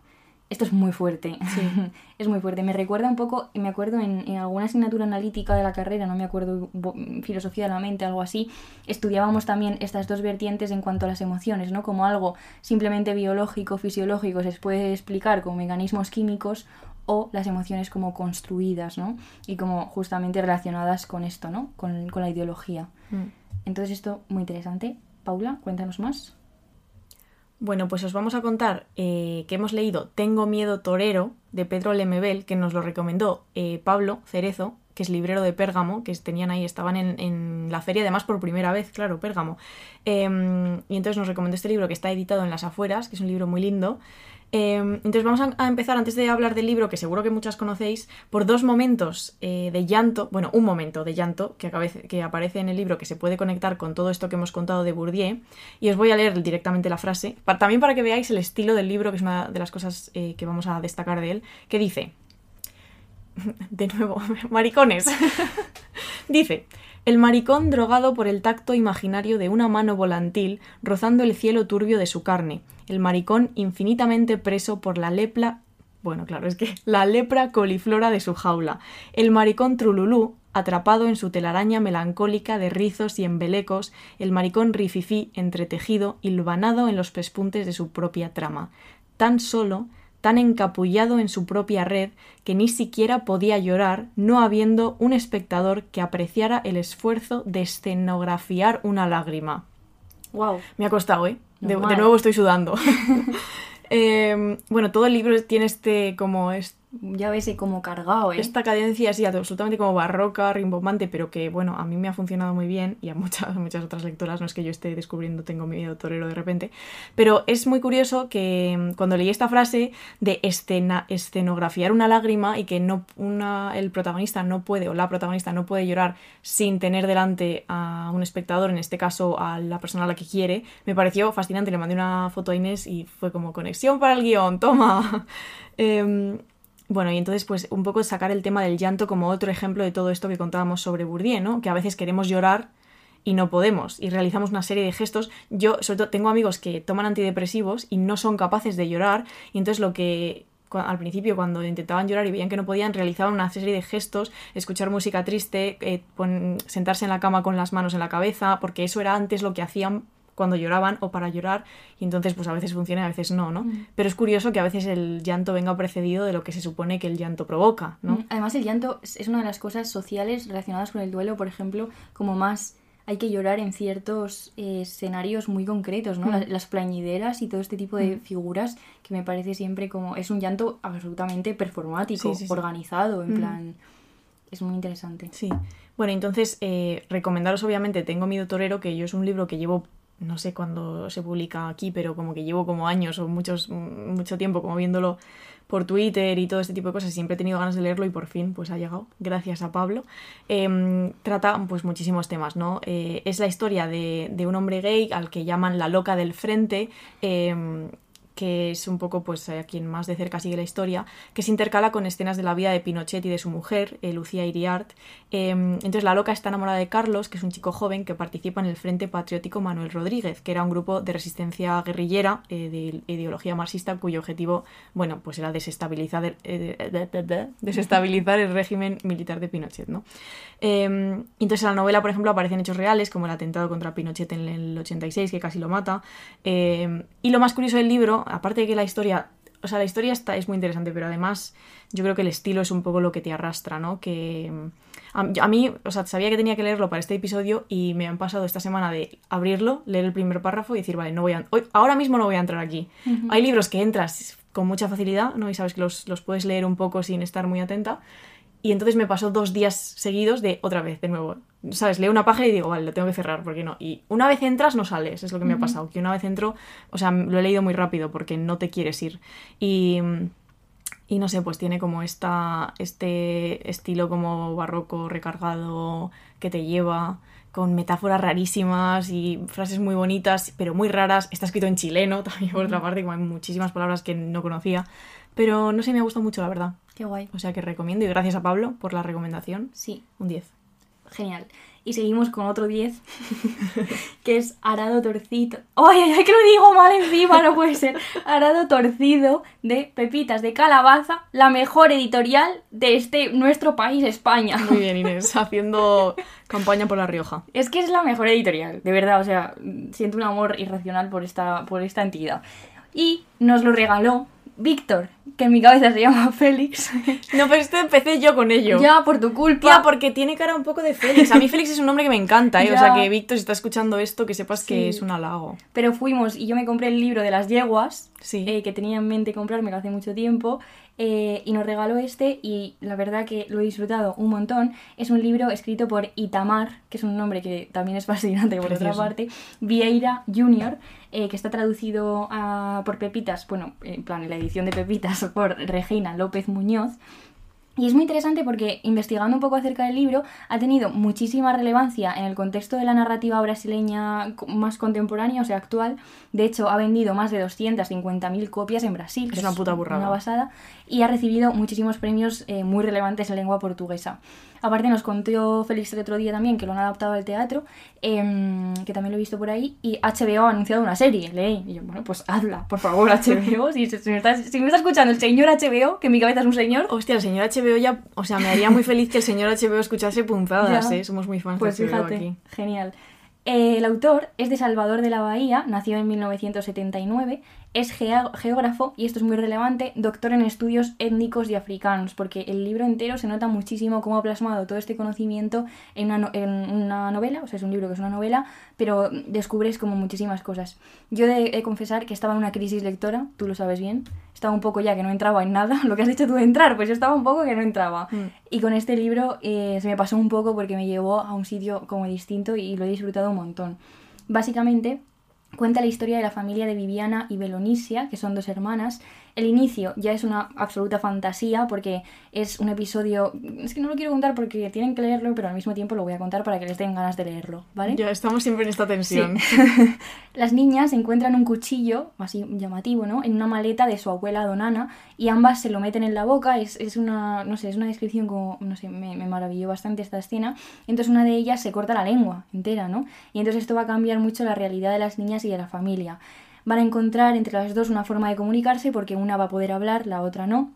Esto es muy fuerte, [laughs] es muy fuerte. Me recuerda un poco, me acuerdo en, en alguna asignatura analítica de la carrera, no me acuerdo, filosofía de la mente, algo así, estudiábamos también estas dos vertientes en cuanto a las emociones, ¿no? Como algo simplemente biológico, fisiológico, se puede explicar con mecanismos químicos o las emociones como construidas, ¿no? Y como justamente relacionadas con esto, ¿no? Con, con la ideología. Mm. Entonces esto, muy interesante. Paula, cuéntanos más. Bueno, pues os vamos a contar eh, que hemos leído Tengo miedo torero de Pedro Lemebel, que nos lo recomendó eh, Pablo Cerezo, que es librero de Pérgamo, que tenían ahí, estaban en, en la feria, además por primera vez, claro, Pérgamo. Eh, y entonces nos recomendó este libro que está editado en las afueras, que es un libro muy lindo. Eh, entonces vamos a, empezar, antes de hablar del libro, que seguro que muchas conocéis, por dos momentos eh, de llanto, bueno, un momento de llanto que, acabe- que aparece en el libro que se puede conectar con todo esto que hemos contado de Bourdieu, y os voy a leer directamente la frase, también para que veáis el estilo del libro, que es una de las cosas eh, que vamos a destacar de él, que dice, [laughs] de nuevo, maricones, [laughs] dice, el maricón drogado por el tacto imaginario de una mano volantil rozando el cielo turbio de su carne, el maricón infinitamente preso por la lepra, bueno, claro, es que [laughs] la lepra coliflora de su jaula, el maricón trululú atrapado en su telaraña melancólica de rizos y embelecos, el maricón rififí entretejido, hilvanado en los pespuntes de su propia trama, tan solo tan encapullado en su propia red que ni siquiera podía llorar, no habiendo un espectador que apreciara el esfuerzo de escenografiar una lágrima. Wow. Me ha costado, ¿eh? De, nuevo estoy sudando. [laughs] Eh, bueno, todo el libro tiene este como es- Ya ves, eh, como cargado, ¿eh? esta cadencia así absolutamente como barroca, rimbombante, pero que bueno, a mí me ha funcionado muy bien y a muchas, [laughs] muchas otras lectoras, no es que yo esté descubriendo tengo miedo torero de repente, pero es muy curioso que mm, cuando leí esta frase de escena, escenografiar una lágrima y que no una, el protagonista no puede o la protagonista no puede llorar sin tener delante a un espectador, en este caso a la persona a la que quiere, me pareció fascinante, le mandé una foto a Inés y fue como conexión para el guion, toma. [laughs] Em, bueno, y entonces, pues, un poco sacar el tema del llanto como otro ejemplo de todo esto que contábamos sobre Bourdieu, ¿no? Que a veces queremos llorar y no podemos, y realizamos una serie de gestos. Yo, sobre todo, tengo amigos que toman antidepresivos y no son capaces de llorar, y entonces lo que al principio cuando intentaban llorar y veían que no podían, realizaban una serie de gestos, escuchar música triste, eh, pon- sentarse en la cama con las manos en la cabeza, porque eso era antes lo que hacían cuando lloraban o para llorar y entonces pues a veces funciona y a veces no, ¿no? Pero es curioso que a veces el llanto venga precedido de lo que se supone que el llanto provoca, ¿no? Mm, Además, el llanto es una de las cosas sociales relacionadas con el duelo, por ejemplo, como más hay que llorar en ciertos eh, escenarios muy concretos, ¿no? Mm. Las, las plañideras y todo este tipo de Mm. figuras que me parece siempre como... Es un llanto absolutamente performático, Sí, sí, sí. organizado, en Mm. plan... Es muy interesante. Sí. Bueno, entonces, eh, recomendaros obviamente Tengo miedo torero, que yo es un libro que llevo, no sé cuándo se publica aquí, pero como que llevo como años o muchos, mucho tiempo como viéndolo por Twitter y todo este tipo de cosas. Siempre he tenido ganas de leerlo y por fin pues ha llegado, gracias a Pablo. Em, trata pues muchísimos temas, ¿no? Eh, es la historia de, de un hombre gay al que llaman la loca del frente. em, que es un poco pues a quien más de cerca sigue la historia, que se intercala con escenas de la vida de Pinochet y de su mujer, eh, Lucía Iriart. Eh, entonces la loca está enamorada de Carlos, que es un chico joven que participa en el Frente Patriótico Manuel Rodríguez, que era un grupo de resistencia guerrillera eh, de ideología marxista cuyo objetivo, bueno, pues era desestabilizar, eh, desestabilizar el régimen militar de Pinochet, ¿no? Eh, entonces en la novela, por ejemplo, aparecen hechos reales, como el atentado contra Pinochet en el 86, que casi lo mata. Eh, y lo más curioso del libro, aparte de que la historia, o sea, la historia está, es muy interesante, pero además yo creo que el estilo es un poco lo que te arrastra, ¿no? Que a mí, o sea, sabía que tenía que leerlo para este episodio y me han pasado esta semana de abrirlo, leer el primer párrafo y decir, vale, no voy a, hoy, ahora mismo no voy a entrar aquí. Hay libros que entras con mucha facilidad, ¿no? Y sabes que los, los puedes leer un poco sin estar muy atenta. Y entonces me pasó dos días seguidos de otra vez, de nuevo. ¿Sabes? Leo una página y digo, vale, lo tengo que cerrar, porque no. Y una vez entras, no sales, es lo que me ha pasado. Que una vez entro, o sea, lo he leído muy rápido porque no te quieres ir. Y, y no sé, pues tiene como esta, este estilo como barroco recargado que te lleva con metáforas rarísimas y frases muy bonitas, pero muy raras. Está escrito en chileno [laughs] también, por otra parte, como hay muchísimas palabras que no conocía. Pero no sé, me ha gustado mucho, la verdad. Qué guay. O sea que recomiendo y gracias a Pablo por la recomendación. Sí, Un 10. genial. Y seguimos con otro 10, [laughs] que es Arado Torcido. ¡Ay, ay, ay, que lo digo mal encima! No puede ser. Arado Torcido de Pepitas de Calabaza, la mejor editorial de este nuestro país, España. Muy bien, Inés, haciendo campaña por La Rioja. Es que es la mejor editorial, de verdad, o sea, siento un amor irracional por esta, por esta entidad. Y nos lo regaló Víctor, que en mi cabeza se llama [laughs] Félix. No, pero esto empecé yo con ello. ya, por tu culpa. Ya, porque tiene cara un poco de Félix. A mí Félix es un nombre que me encanta, ¿eh? O sea que Víctor, si está escuchando esto, que sepas Sí. que es un halago. Pero fuimos y yo me compré el libro de las yeguas, Sí. eh, que tenía en mente comprármelo hace mucho tiempo, eh, y nos regaló este y la verdad que lo he disfrutado un montón. Es un libro escrito por Itamar, que es un nombre que también es [laughs] fascinante por Precioso. otra parte, Vieira Jr., eh, que está traducido a- por Pepitas, bueno, en plan en la edición de Pepitas [laughs] por Regina López Muñoz. Y es muy interesante porque investigando un poco acerca del libro ha tenido muchísima relevancia en el contexto de la narrativa brasileña más contemporánea, o sea, actual. De hecho, ha vendido más de 250.000 copias en Brasil. Es que una puta burrada. Una basada. Y ha recibido muchísimos premios eh, muy relevantes en lengua portuguesa. Aparte nos contó Félix el otro día también que lo han adaptado al teatro, em, que también lo he visto por ahí, y HBO ha anunciado una serie, leí. Y yo, bueno, pues hazla, por favor, HBO. [laughs] si, si me está, si me está escuchando el señor HBO, que en mi cabeza es un señor, Hostia, el señor HBO ya. O sea, me haría muy feliz que el señor HBO escuchase punzadas, [laughs] Ya. ¿eh? Somos muy fans Pues de HBO fíjate, aquí. genial. Eh, el autor es de Salvador de la Bahía, nació en 1979, es geógrafo, y esto es muy relevante, doctor en estudios étnicos y africanos, porque el libro entero se nota muchísimo cómo ha plasmado todo este conocimiento en una, no- en una novela, o sea, es un libro que es una novela, pero descubres como muchísimas cosas. Yo he de, confesar que estaba en una crisis lectora, tú lo sabes bien, estaba un poco ya que no entraba en nada, [laughs] lo que has dicho tú de entrar, pues yo estaba un poco que no entraba. Mm. Y con este libro eh, se me pasó un poco porque me llevó a un sitio como distinto y lo he disfrutado un montón. Básicamente cuenta la historia de la familia de Viviana y Belonisia, que son dos hermanas. El inicio ya es una absoluta fantasía porque es un episodio... Es que no lo quiero contar porque tienen que leerlo, pero al mismo tiempo lo voy a contar para que les den ganas de leerlo, ¿vale? Ya estamos siempre en esta tensión. [laughs] Las niñas encuentran un cuchillo, así llamativo, ¿no? En una maleta de su abuela Donana y ambas se lo meten en la boca. Es, es una, no sé, es una descripción como, no sé, me, me maravilló bastante esta escena. Entonces una de ellas se corta la lengua entera, ¿no? Y entonces esto va a cambiar mucho la realidad de las niñas y de la familia. Van a encontrar entre las dos una forma de comunicarse porque una va a poder hablar, la otra no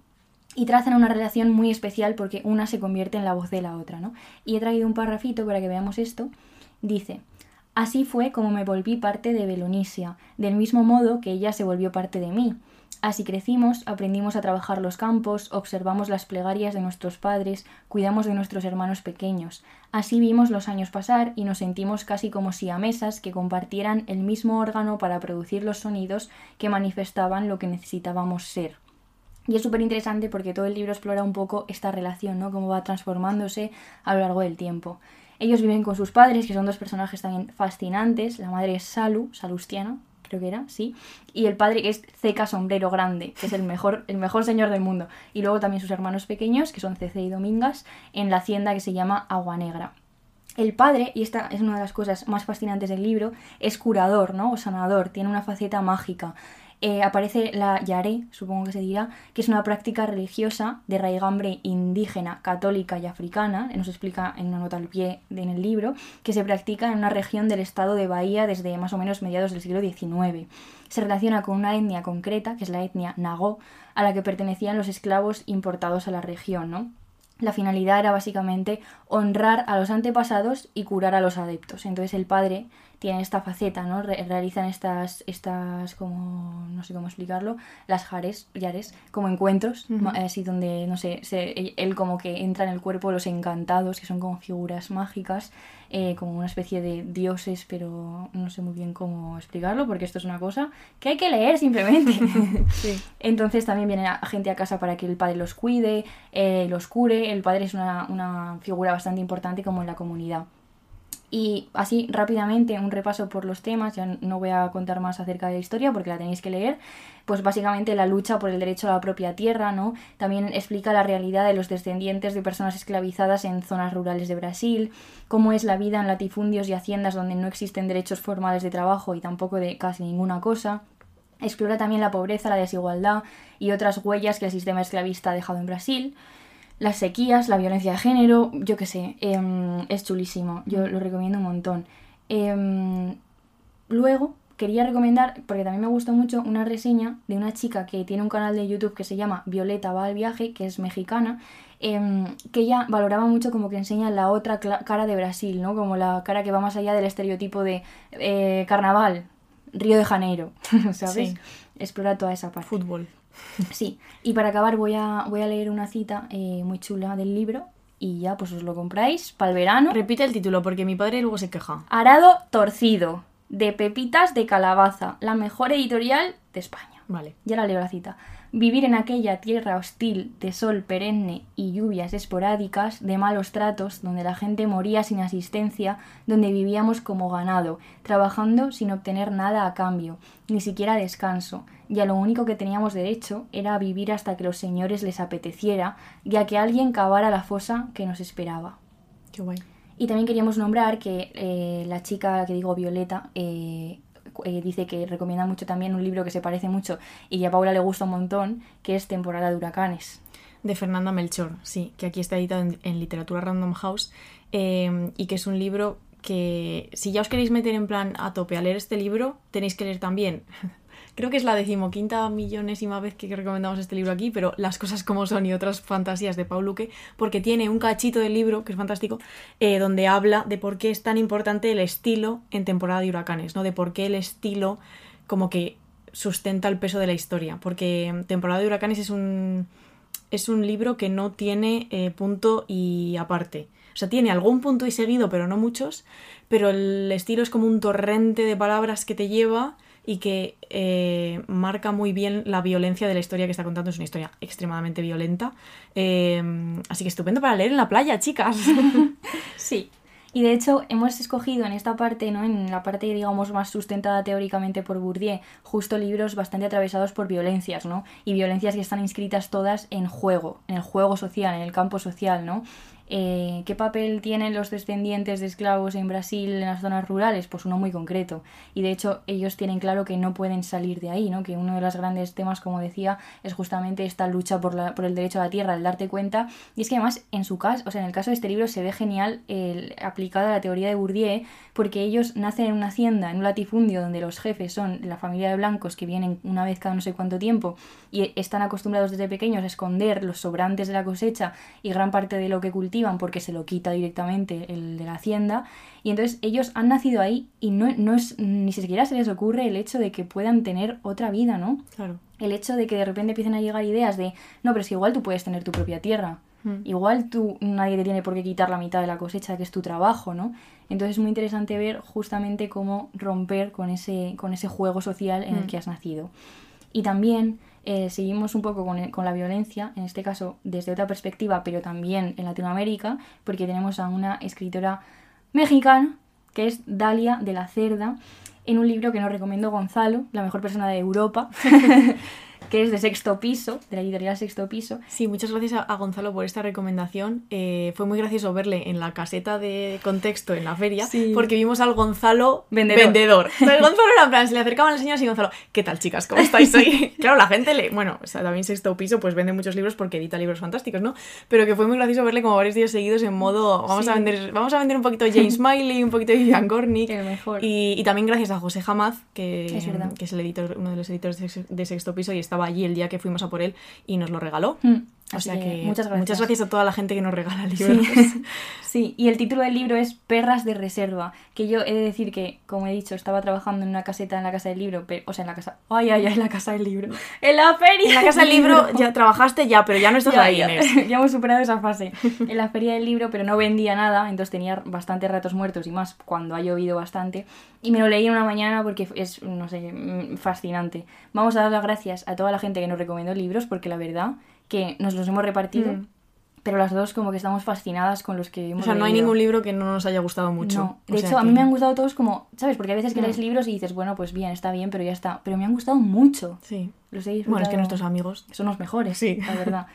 y trazan una relación muy especial porque una se convierte en la voz de la otra, ¿no? Y he traído un parrafito para que veamos esto. Dice, así fue como me volví parte de Belonisia, del mismo modo que ella se volvió parte de mí. Así crecimos, aprendimos a trabajar los campos, observamos las plegarias de nuestros padres, cuidamos de nuestros hermanos pequeños. Así vimos los años pasar y nos sentimos casi como si a mesas que compartieran el mismo órgano para producir los sonidos que manifestaban lo que necesitábamos ser. Y es súper interesante porque todo el libro explora un poco esta relación, ¿no? Cómo va transformándose a lo largo del tiempo. Ellos viven con sus padres, que son dos personajes también fascinantes. La madre es Salu, Salustiana, creo que era, sí. Y el padre que es Ceca Sombrero Grande, que es el mejor, el mejor señor del mundo. Y luego también sus hermanos pequeños, que son Cece y Domingas, en la hacienda que se llama Agua Negra. El padre, y esta es una de las cosas más fascinantes del libro, es curador, ¿no? O sanador, tiene una faceta mágica. Eh, aparece la Yaré, supongo que se dirá, que es una práctica religiosa de raigambre indígena, católica y africana, nos explica en una nota al pie en el libro, que se practica en una región del estado de Bahía desde más o menos mediados del siglo XIX. Se relaciona con una etnia concreta, que es la etnia Nagó, a la que pertenecían los esclavos importados a la región, ¿no? La finalidad era básicamente honrar a los antepasados y curar a los adeptos. Entonces el padre tienen esta faceta, ¿no? realizan estas, estas, como, no sé cómo explicarlo, las jares, yares, como encuentros, así donde, no sé, él como que entra en el cuerpo de los encantados, que son como figuras mágicas, eh, como una especie de dioses, pero no sé muy bien cómo explicarlo, porque esto es una cosa que hay que leer simplemente. [laughs] Entonces también viene gente a casa para que el padre los cuide, eh, los cure, el padre es una, una figura bastante importante como en la comunidad. Y así rápidamente un repaso por los temas, ya no voy a contar más acerca de la historia porque la tenéis que leer, pues básicamente la lucha por el derecho a la propia tierra, ¿no? También explica la realidad de los descendientes de personas esclavizadas en zonas rurales de Brasil, cómo es la vida en latifundios y haciendas donde no existen derechos formales de trabajo y tampoco de casi ninguna cosa. Explora también la pobreza, la desigualdad y otras huellas que el sistema esclavista ha dejado en Brasil las sequías, la violencia de género, yo qué sé, em, es chulísimo, yo lo recomiendo un montón. Em, luego quería recomendar, porque también me gustó mucho, una reseña de una chica que tiene un canal de YouTube que se llama Violeta va al viaje, que es mexicana, em, que ella valoraba mucho como que enseña la otra cara de Brasil, ¿no? Como la cara que va más allá del estereotipo de eh, carnaval, Río de Janeiro, [laughs] ¿sabes? Explora toda esa parte. Fútbol. Sí, y para acabar voy a, voy a leer una cita eh, muy chula del libro y ya pues os lo compráis para el verano. Repite el título porque mi padre luego se queja. Arado torcido, de pepitas de calabaza, la mejor editorial de España. Vale. Ya la leo la cita. Vivir en aquella tierra hostil de sol perenne y lluvias esporádicas, de malos tratos, donde la gente moría sin asistencia, donde vivíamos como ganado, trabajando sin obtener nada a cambio, ni siquiera descanso, y a lo único que teníamos derecho era a vivir hasta que los señores les apeteciera y a que alguien cavara la fosa que nos esperaba. Qué guay. Y también queríamos nombrar que eh, la chica que digo Violeta eh, eh, dice que recomienda mucho también un libro que se parece mucho y a Paula le gusta un montón, que es Temporada de Huracanes. De Fernanda Melchor, sí, que aquí está editado en, Literatura Random House eh, y que es un libro que si ya os queréis meter en plan a tope a leer este libro, tenéis que leer también [laughs] creo que es la decimoquinta millonésima vez que recomendamos este libro aquí, pero Las cosas como son y otras fantasías de Paul Luque, porque tiene un cachito del libro, que es fantástico, eh, donde habla de por qué es tan importante el estilo en temporada de huracanes, ¿no? De por qué el estilo como que sustenta el peso de la historia, porque temporada de huracanes es un, es un libro que no tiene eh, punto y aparte. O sea, tiene algún punto y seguido, pero no muchos, pero el estilo es como un torrente de palabras que te lleva y que eh, marca muy bien la violencia de la historia que está contando. Es una historia extremadamente violenta. Eh, así que estupendo para leer en la playa, chicas. [laughs] [laughs] sí. Y de hecho hemos escogido en esta parte, ¿no? en la parte digamos más sustentada teóricamente por Bourdieu, justo libros bastante atravesados por violencias, ¿no? Y violencias que están inscritas todas en juego, en el juego social, en el campo social, ¿no? Eh, ¿Qué papel tienen los descendientes de esclavos en Brasil en las zonas rurales? Pues uno muy concreto. Y de hecho ellos tienen claro que no pueden salir de ahí, ¿no? Que uno de los grandes temas, como decía, es justamente esta lucha por, la, por el derecho a la tierra, el darte cuenta. Y es que además en su caso, o sea, en el caso de este libro se ve genial el, aplicada la teoría de Bourdieu, porque ellos nacen en una hacienda, en un latifundio donde los jefes son la familia de blancos que vienen una vez cada no sé cuánto tiempo y están acostumbrados desde pequeños a esconder los sobrantes de la cosecha y gran parte de lo que cultivan porque se lo quita directamente el de la hacienda. Y entonces ellos han nacido ahí y no, no es ni siquiera se les ocurre el hecho de que puedan tener otra vida, ¿no? Claro. el hecho de que de repente empiecen a llegar ideas de, no, pero es que igual tú puedes tener tu propia tierra. Mm. Igual tú, nadie te tiene por qué quitar la mitad de la cosecha, que es tu trabajo, ¿no? Entonces es muy interesante ver justamente cómo romper con ese, con ese juego social en el Mm. que has nacido. Y también eh, seguimos un poco con, el- con la violencia, en este caso desde otra perspectiva, pero también en Latinoamérica, porque tenemos a una escritora mexicana, que es Dalia de la Cerda, en un libro que nos recomendó Gonzalo, la mejor persona de Europa, [laughs] que es de Sexto Piso, de la editorial Sexto Piso. Sí, muchas gracias a, a Gonzalo por esta recomendación. Eh, fue muy gracioso verle en la caseta de contexto en la feria, Sí. porque vimos al Gonzalo Vendedor. vendedor. [laughs] Entonces Gonzalo era en plan, se le acercaban las señoras y Gonzalo, ¿qué tal chicas? ¿Cómo estáis hoy? [laughs] claro, la gente le... Bueno, o sea, también Sexto Piso pues vende muchos libros porque edita libros fantásticos, ¿no? Pero que fue muy gracioso verle como varios días seguidos en modo, vamos, Sí. a, vender, vamos a vender un poquito de James [laughs] Smiley, un poquito de Vivian Gornick. El mejor. Y, y también gracias a José Jamaz, que Es que es el editor, uno de los editores de Sex- de Sexto Piso y allí el día que fuimos a por él y nos lo regaló. Mm, O así sea que, muchas gracias. a toda la gente que nos regala libros. Sí. [laughs] Sí, y el título del libro es Perras de Reserva, que yo he de decir que, como he dicho, estaba trabajando en una caseta en la casa del libro, o sea, en la casa... Ay, ay, ay, en la casa del libro. [laughs] En la feria. En la casa del libro ya trabajaste ya, pero ya no estás Ya, ahí, ya. [laughs] Ya hemos superado esa fase. En la feria del libro, pero no vendía nada, entonces tenía bastantes ratos muertos y más cuando ha llovido bastante. Y me lo leí en una mañana porque es, no sé, fascinante. Vamos a dar las gracias a toda la gente que nos recomendó libros porque la verdad que nos los hemos repartido, Mm. pero las dos como que estamos fascinadas con los que hemos O sea, no hay leído. ningún libro que no nos haya gustado mucho. No, O de sea hecho, a que- mí me han gustado todos como, ¿sabes? Porque a veces que Mm. lees libros y dices, bueno, pues bien, está bien, pero ya está. Pero me han gustado mucho. Sí. Los he Bueno, es que disfrutado. nuestros amigos... Son los mejores, Sí. la verdad.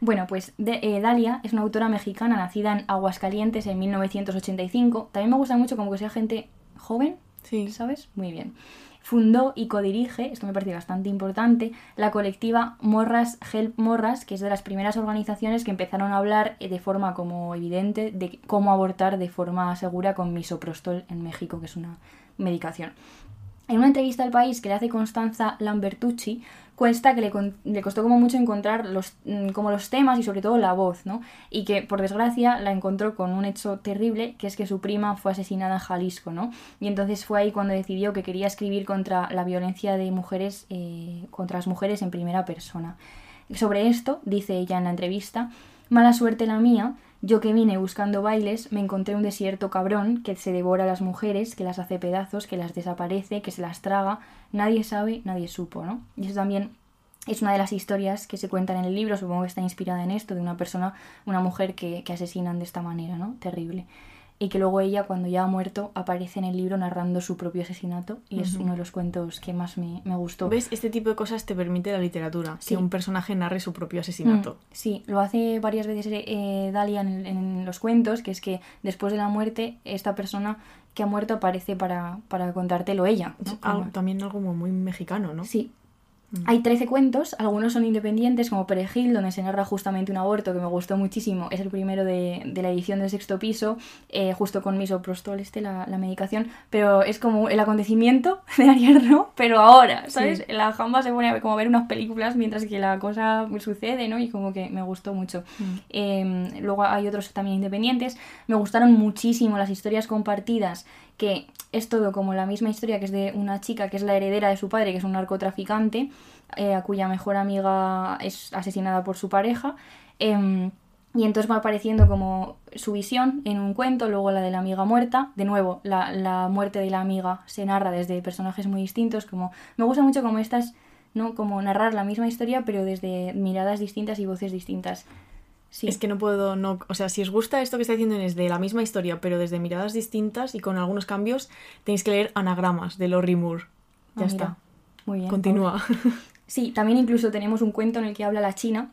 Bueno, pues de- eh, Dalia es una autora mexicana nacida en Aguascalientes en 1985. También me gusta mucho como que sea gente joven, Sí. ¿sabes? Muy bien. Fundó y codirige, esto me parece bastante importante, la colectiva Morras Help Morras, que es de las primeras organizaciones que empezaron a hablar eh, de forma como evidente de cómo abortar de forma segura con misoprostol en México, que es una medicación. En una entrevista al país que le hace Constanza Lambertucci, cuesta que le, costó como mucho encontrar los, mm, como los temas y sobre todo la voz, ¿no? Y que por desgracia la encontró con un hecho terrible, que es que su prima fue asesinada en Jalisco, ¿no? Y entonces fue ahí cuando decidió que quería escribir contra la violencia de mujeres, eh, contra las mujeres en primera persona. Sobre esto, dice ella en la entrevista, mala suerte la mía, yo que vine buscando bailes, me encontré un desierto cabrón que se devora a las mujeres, que las hace pedazos, que las desaparece, que se las traga, nadie sabe, nadie supo, ¿no? Y eso también es una de las historias que se cuentan en el libro, supongo que está inspirada en esto, de una persona, una mujer que, que asesinan de esta manera, ¿no? Terrible. Y que luego ella, cuando ya ha muerto, aparece en el libro narrando su propio asesinato y es uno de los cuentos que más me, me gustó. ¿Ves? Este tipo de cosas te permite la literatura. Sí. Que un personaje narre su propio asesinato. Mm, Sí, lo hace varias veces eh, Dalia en, en los cuentos, que es que después de la muerte, esta persona que ha muerto aparece para, para contártelo ella. ¿no? Algo- también algo muy mexicano, ¿no? Sí. Mm. Hay 13 cuentos, algunos son independientes, como Perejil, donde se narra justamente un aborto, que me gustó muchísimo. Es el primero de, de la edición del sexto piso, eh, justo con misoprostol, este, la, la medicación. Pero es como el acontecimiento [laughs] de Ariadno, pero ahora, ¿sabes? Sí. La jamba se pone a ver, como a ver unas películas mientras que la cosa sucede, ¿no? Y como que me gustó mucho. Mm. Eh, luego hay otros también independientes. Me gustaron muchísimo las historias compartidas, que es todo como la misma historia que es de una chica que es la heredera de su padre, que es un narcotraficante, eh, a cuya mejor amiga es asesinada por su pareja. Em, y entonces va apareciendo como su visión en un cuento, luego la de la amiga muerta. De nuevo, la, la muerte de la amiga se narra desde personajes muy distintos. Como me gusta mucho como estas, ¿no? Como narrar la misma historia, pero desde miradas distintas y voces distintas. Sí. Es que no puedo, no, o sea, si os gusta esto que está diciendo Inés de la misma historia, pero desde miradas distintas y con algunos cambios, tenéis que leer Anagramas de Lori Moore. Ya Ah, está. mira. Muy bien. Continúa. Sí, también incluso tenemos un cuento en el que habla la China,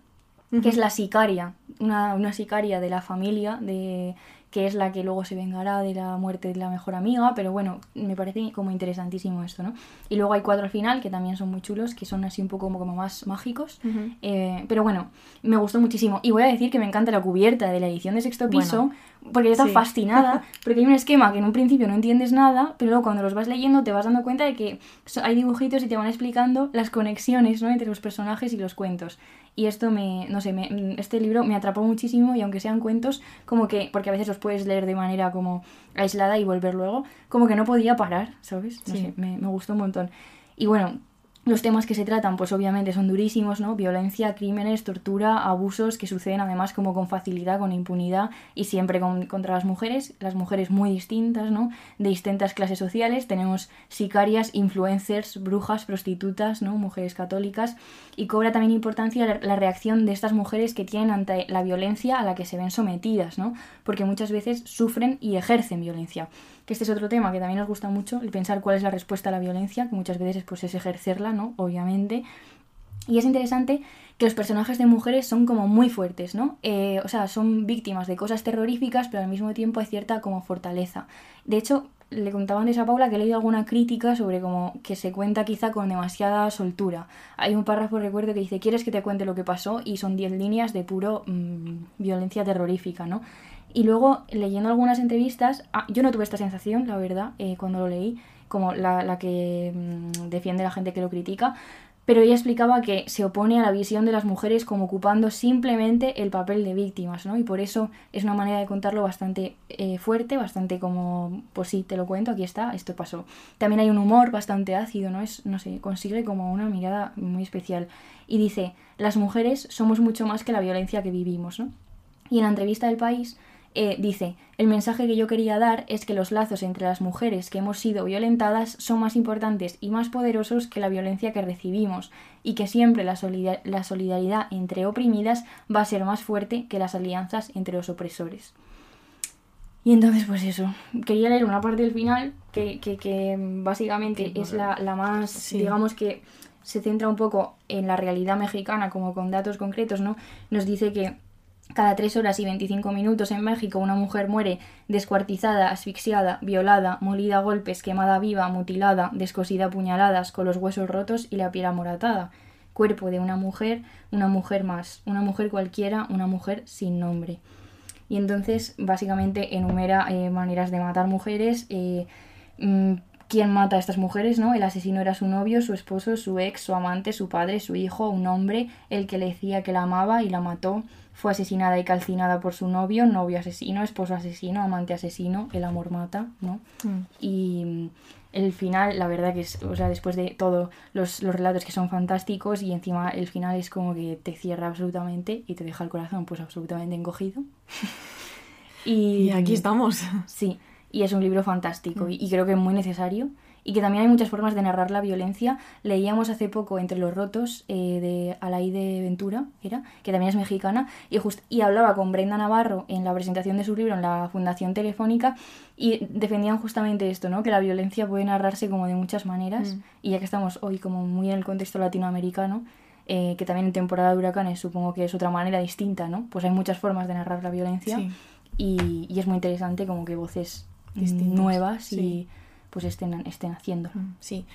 que es la sicaria, una, una sicaria de la familia, de que es la que luego se vengará de la muerte de la mejor amiga, pero bueno, me parece como interesantísimo esto, ¿no? Y luego hay cuatro al final, que también son muy chulos, que son así un poco como, como más mágicos. Eh, pero bueno, me gustó muchísimo. Y voy a decir que me encanta la cubierta de la edición de sexto piso, Bueno, porque yo estaba sí. fascinada, [laughs] porque hay un esquema que en un principio no entiendes nada, pero luego cuando los vas leyendo te vas dando cuenta de que hay dibujitos y te van explicando las conexiones ¿no? entre los personajes y los cuentos. Y esto me, no sé, me- este libro me atrapó muchísimo y aunque sean cuentos, como que, porque a veces los puedes leer de manera como aislada y volver luego, como que no podía parar, ¿sabes? No Sí. sé, me, me gustó un montón. Y bueno, Los temas que se tratan, pues obviamente son durísimos, ¿no? Violencia, crímenes, tortura, abusos que suceden además como con facilidad, con impunidad y siempre con- contra las mujeres, las mujeres muy distintas, ¿no? De distintas clases sociales. Tenemos sicarias, influencers, brujas, prostitutas, ¿no? Mujeres católicas. Y cobra también importancia la, la reacción de estas mujeres que tienen ante la violencia a la que se ven sometidas, ¿no? Porque muchas veces sufren y ejercen violencia que este es otro tema que también nos gusta mucho, el pensar cuál es la respuesta a la violencia, que muchas veces pues es ejercerla, ¿no? Obviamente. Y es interesante que los personajes de mujeres son como muy fuertes, ¿no? Eh, o sea, son víctimas de cosas terroríficas, pero al mismo tiempo hay cierta como fortaleza. De hecho, le contaba antes a Paula que he leído alguna crítica sobre como que se cuenta quizá con demasiada soltura. Hay un párrafo, recuerdo, que dice, ¿quieres que te cuente lo que pasó? Y son 10 líneas de puro mm, violencia terrorífica, ¿no? Y luego, leyendo algunas entrevistas, ah, yo no tuve esta sensación, la verdad, eh, cuando lo leí, como la, la que mm, defiende la gente que lo critica, pero ella explicaba que se opone a la visión de las mujeres como ocupando simplemente el papel de víctimas, ¿no? Y por eso es una manera de contarlo bastante eh, fuerte, bastante como, pues sí, te lo cuento, aquí está, esto pasó. También hay un humor bastante ácido, ¿no? Es, no sé, consigue como una mirada muy especial. Y dice, las mujeres somos mucho más que la violencia que vivimos, ¿no? Y en la entrevista del país eh, dice, el mensaje que yo quería dar es que los lazos entre las mujeres que hemos sido violentadas son más importantes y más poderosos que la violencia que recibimos y que siempre la, solida- la solidaridad entre oprimidas va a ser más fuerte que las alianzas entre los opresores. Y entonces, pues eso, quería leer una parte del final que, que, que básicamente es la, la más, Sí. digamos que se centra un poco en la realidad mexicana, como con datos concretos, ¿no? Nos dice que cada 3 horas y 25 minutos en México una mujer muere descuartizada, asfixiada, violada, molida a golpes, quemada viva, mutilada, descosida a puñaladas, con los huesos rotos y la piel amoratada. Cuerpo de una mujer, una mujer más, una mujer cualquiera, una mujer sin nombre. Y entonces básicamente enumera eh, maneras de matar mujeres, eh, mm, quién mata a estas mujeres, ¿no? El asesino era su novio, su esposo, su ex, su amante, su padre, su hijo, un hombre, el que le decía que la amaba y la mató. Fue asesinada y calcinada por su novio, novio asesino, esposo asesino, amante asesino, el amor mata, ¿no? Mm. Y mm, el final, la verdad que es, o sea, después de todos los, los relatos que son fantásticos y encima el final es como que te cierra absolutamente y te deja el corazón pues absolutamente encogido. y, [laughs] Y aquí estamos. Sí, y es un libro fantástico y, y creo que muy necesario. Y que también hay muchas formas de narrar la violencia. Leíamos hace poco Entre los Rotos eh, de Alaide Ventura, era, que también es mexicana, y, just- y hablaba con Brenda Navarro en la presentación de su libro en la Fundación Telefónica y defendían justamente esto, ¿no? que la violencia puede narrarse como de muchas maneras. Mm. Y ya que estamos hoy como muy en el contexto latinoamericano, eh, que también en temporada de huracanes supongo que es otra manera distinta, ¿no? Pues hay muchas formas de narrar la violencia Sí. y, y es muy interesante como que voces Distintas, nuevas sí. y pues estén, estén haciendo. Mm, Sí.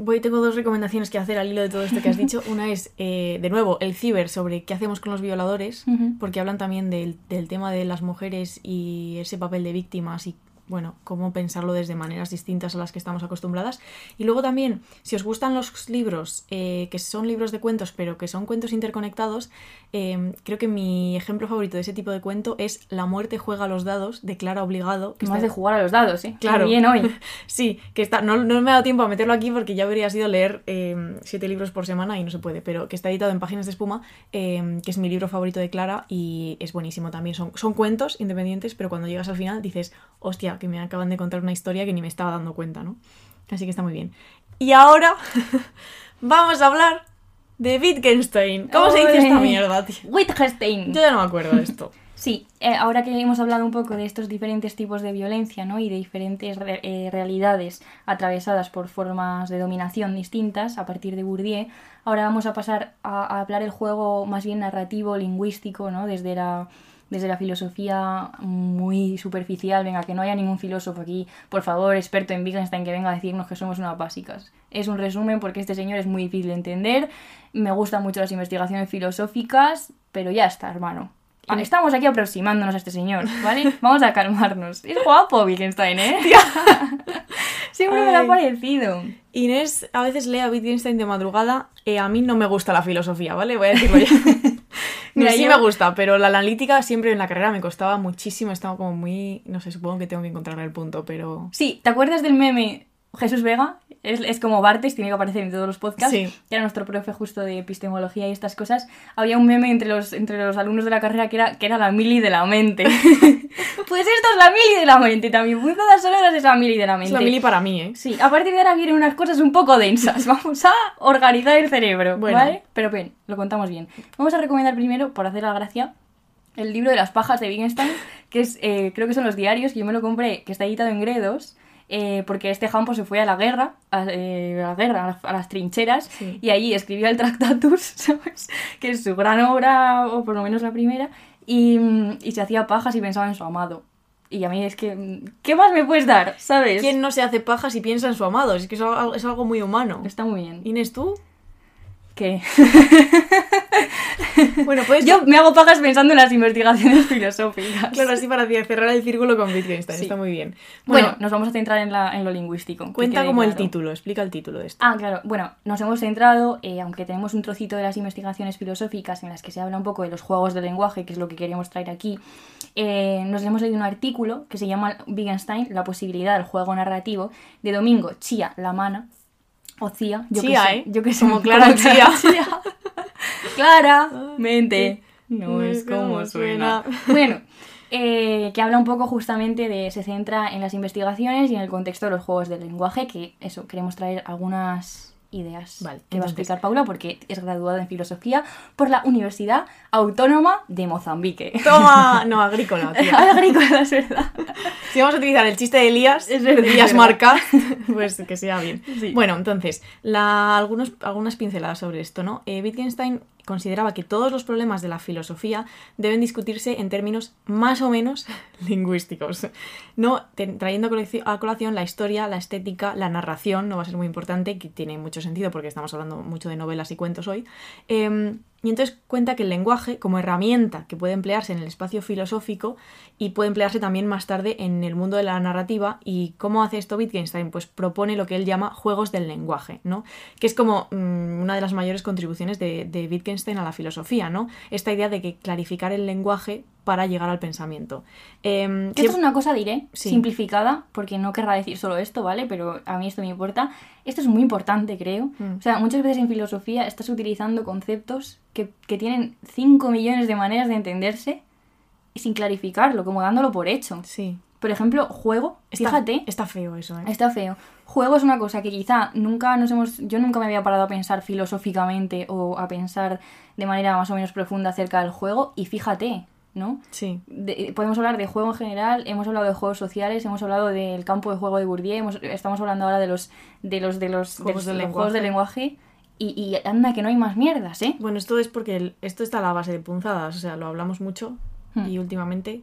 Voy, tengo dos recomendaciones que hacer al hilo de todo esto que has [laughs] dicho. Una es, eh, de nuevo, el ciber sobre qué hacemos con los violadores, porque hablan también del, del tema de las mujeres y ese papel de víctimas y, bueno, cómo pensarlo desde maneras distintas a las que estamos acostumbradas. Y luego también, si os gustan los libros, eh, que son libros de cuentos, pero que son cuentos interconectados, eh, creo que mi ejemplo favorito de ese tipo de cuento es La muerte juega a los dados, de Clara Obligado. que Más está- de jugar a los dados, ¿eh? Claro. Bien hoy. [laughs] Sí, que está. No, no me ha dado tiempo a meterlo aquí porque ya habría sido leer eh, siete libros por semana y no se puede, pero que está editado en Páginas de Espuma, que es mi libro favorito de Clara y es buenísimo también. Son, son cuentos independientes, pero cuando llegas al final dices, hostia, que me acaban de contar una historia que ni me estaba dando cuenta, ¿no? Así que está muy bien. Y ahora [laughs] vamos a hablar de Wittgenstein. ¿Cómo se dice esta mierda, tío? Wittgenstein. Yo ya no me acuerdo de esto. [laughs] Sí, eh, ahora que hemos hablado un poco de estos diferentes tipos de violencia ¿no? y de diferentes re- eh, realidades atravesadas por formas de dominación distintas a partir de Bourdieu, ahora vamos a pasar a, a hablar el juego más bien narrativo, lingüístico, ¿no? desde la desde la filosofía muy superficial, venga, que no haya ningún filósofo aquí, por favor, experto en Wittgenstein, que venga a decirnos que somos unas básicas. Es un resumen porque este señor es muy difícil de entender, me gustan mucho las investigaciones filosóficas, pero ya está, hermano. Estamos aquí aproximándonos a este señor, ¿vale? [laughs] Vamos a calmarnos. Es guapo Wittgenstein, ¿eh? [laughs] Siempre me lo ha Ay. parecido. Inés a veces lee a Wittgenstein de madrugada. eh, a mí no me gusta la filosofía, ¿vale? Voy a decirlo ya. [laughs] Mira, sí yo- me gusta, pero la analítica siempre en la carrera me costaba muchísimo. Estaba como muy. No sé, supongo que tengo que encontrarle el punto, pero. Sí, ¿te acuerdas del meme Jesús Vega, es, es como Bartes, tiene que aparecer en todos los podcasts, Sí. que era nuestro profe justo de epistemología y estas cosas. Había un meme entre los, entre los alumnos de la carrera que era, que era la mili de la mente. [laughs] pues esto es la mili de la mente también. Punzadas sonoras es la mili de la mente. Es la mili para mí, ¿eh? Sí, a partir de ahora vienen unas cosas un poco densas. [laughs] Vamos a organizar el cerebro, Bueno. ¿vale? Pero bien, lo contamos bien. Vamos a recomendar primero, por hacer la gracia, el libro de las pajas de Wittgenstein, que es, eh, creo que son los diarios, yo me lo compré, que está editado en Gredos, eh, porque este Jampo se fue a la guerra, a, eh, a la guerra, a las, a las trincheras, Sí. y allí escribió el Tractatus, [laughs] ¿sabes? Que es su gran obra, o por lo menos la primera, y, y se hacía pajas y pensaba en su amado. Y a mí es que, ¿qué más me puedes dar? ¿Sabes? ¿Quién no se hace pajas y piensa en su amado? Es que es algo, es algo muy humano. Está muy bien. Inés, ¿tú? ¿Qué? [laughs] [laughs] Bueno, pues Yo me hago pajas pensando en las investigaciones [laughs] filosóficas. Claro, así para cerrar el círculo con Wittgenstein. Sí. Está muy bien. Bueno, Bueno, nos vamos a centrar en, la- en lo lingüístico. cuenta como el título. Explica el título de esto. Ah, claro. Bueno, nos hemos centrado, eh, aunque tenemos un trocito de las investigaciones filosóficas en las que se habla un poco de los juegos del lenguaje, que es lo que queremos traer aquí, eh, nos hemos leído un artículo que se llama Wittgenstein, la posibilidad del juego narrativo, de Domingo Chía Lamana, o Cía, yo Chía, que sé, ¿eh? yo que sé, Como Clara Chía. [laughs] Claramente. No es como suena. suena. [laughs] Bueno, eh, que habla un poco justamente de. se centra en las investigaciones y en el contexto de los juegos del lenguaje, que eso, queremos traer algunas ideas Vale, que va a explicar Paula, porque es graduada en filosofía por la Universidad Autónoma de Mozambique. Toma. [laughs] No, agrícola, tía. [laughs] Agrícola, es verdad. Si vamos a utilizar el chiste de Elías, Es verdad, Elías es verdad. marca, [laughs] pues que sea bien. Sí. Bueno, entonces, la, algunos, algunas pinceladas sobre esto, ¿no? Eh, Wittgenstein consideraba que todos los problemas de la filosofía deben discutirse en términos más o menos [laughs] lingüísticos. No trayendo a colación la historia, la estética, la narración, no va a ser muy importante, que tiene mucho sentido porque estamos hablando mucho de novelas y cuentos hoy. Em, y entonces cuenta que el lenguaje, como herramienta que puede emplearse en el espacio filosófico y puede emplearse también más tarde en el mundo de la narrativa. ¿Y cómo hace esto Wittgenstein? Pues propone lo que él llama juegos del lenguaje, ¿no? Que es como mm, una de las mayores contribuciones de, de Wittgenstein a la filosofía, ¿no? Esta idea de que clarificar el lenguaje para llegar al pensamiento. Que esto es una cosa, diré, Sí. simplificada, porque no querrá decir solo esto, ¿vale? Pero a mí esto me importa. Esto es muy importante, creo. Mm. O sea, muchas veces en filosofía estás utilizando conceptos que, que tienen 5 millones de maneras de entenderse y sin clarificarlo, como dándolo por hecho. Sí. Por ejemplo, juego, Está, fíjate, Está feo eso, ¿eh? está feo. Juego es una cosa que quizá nunca nos hemos. Yo nunca me había parado a pensar filosóficamente o a pensar de manera más o menos profunda acerca del juego, y fíjate, ¿no? Sí. de- podemos hablar de juego en general, hemos hablado de juegos sociales, hemos hablado del campo de juego de Bourdieu, hemos- estamos hablando ahora de los de los de los, de Juegos del los lenguaje. juegos del lenguaje y, y anda que no hay más mierdas, ¿eh? Bueno, esto es porque el- esto está a la base de punzadas, o sea, lo hablamos mucho Hmm. y últimamente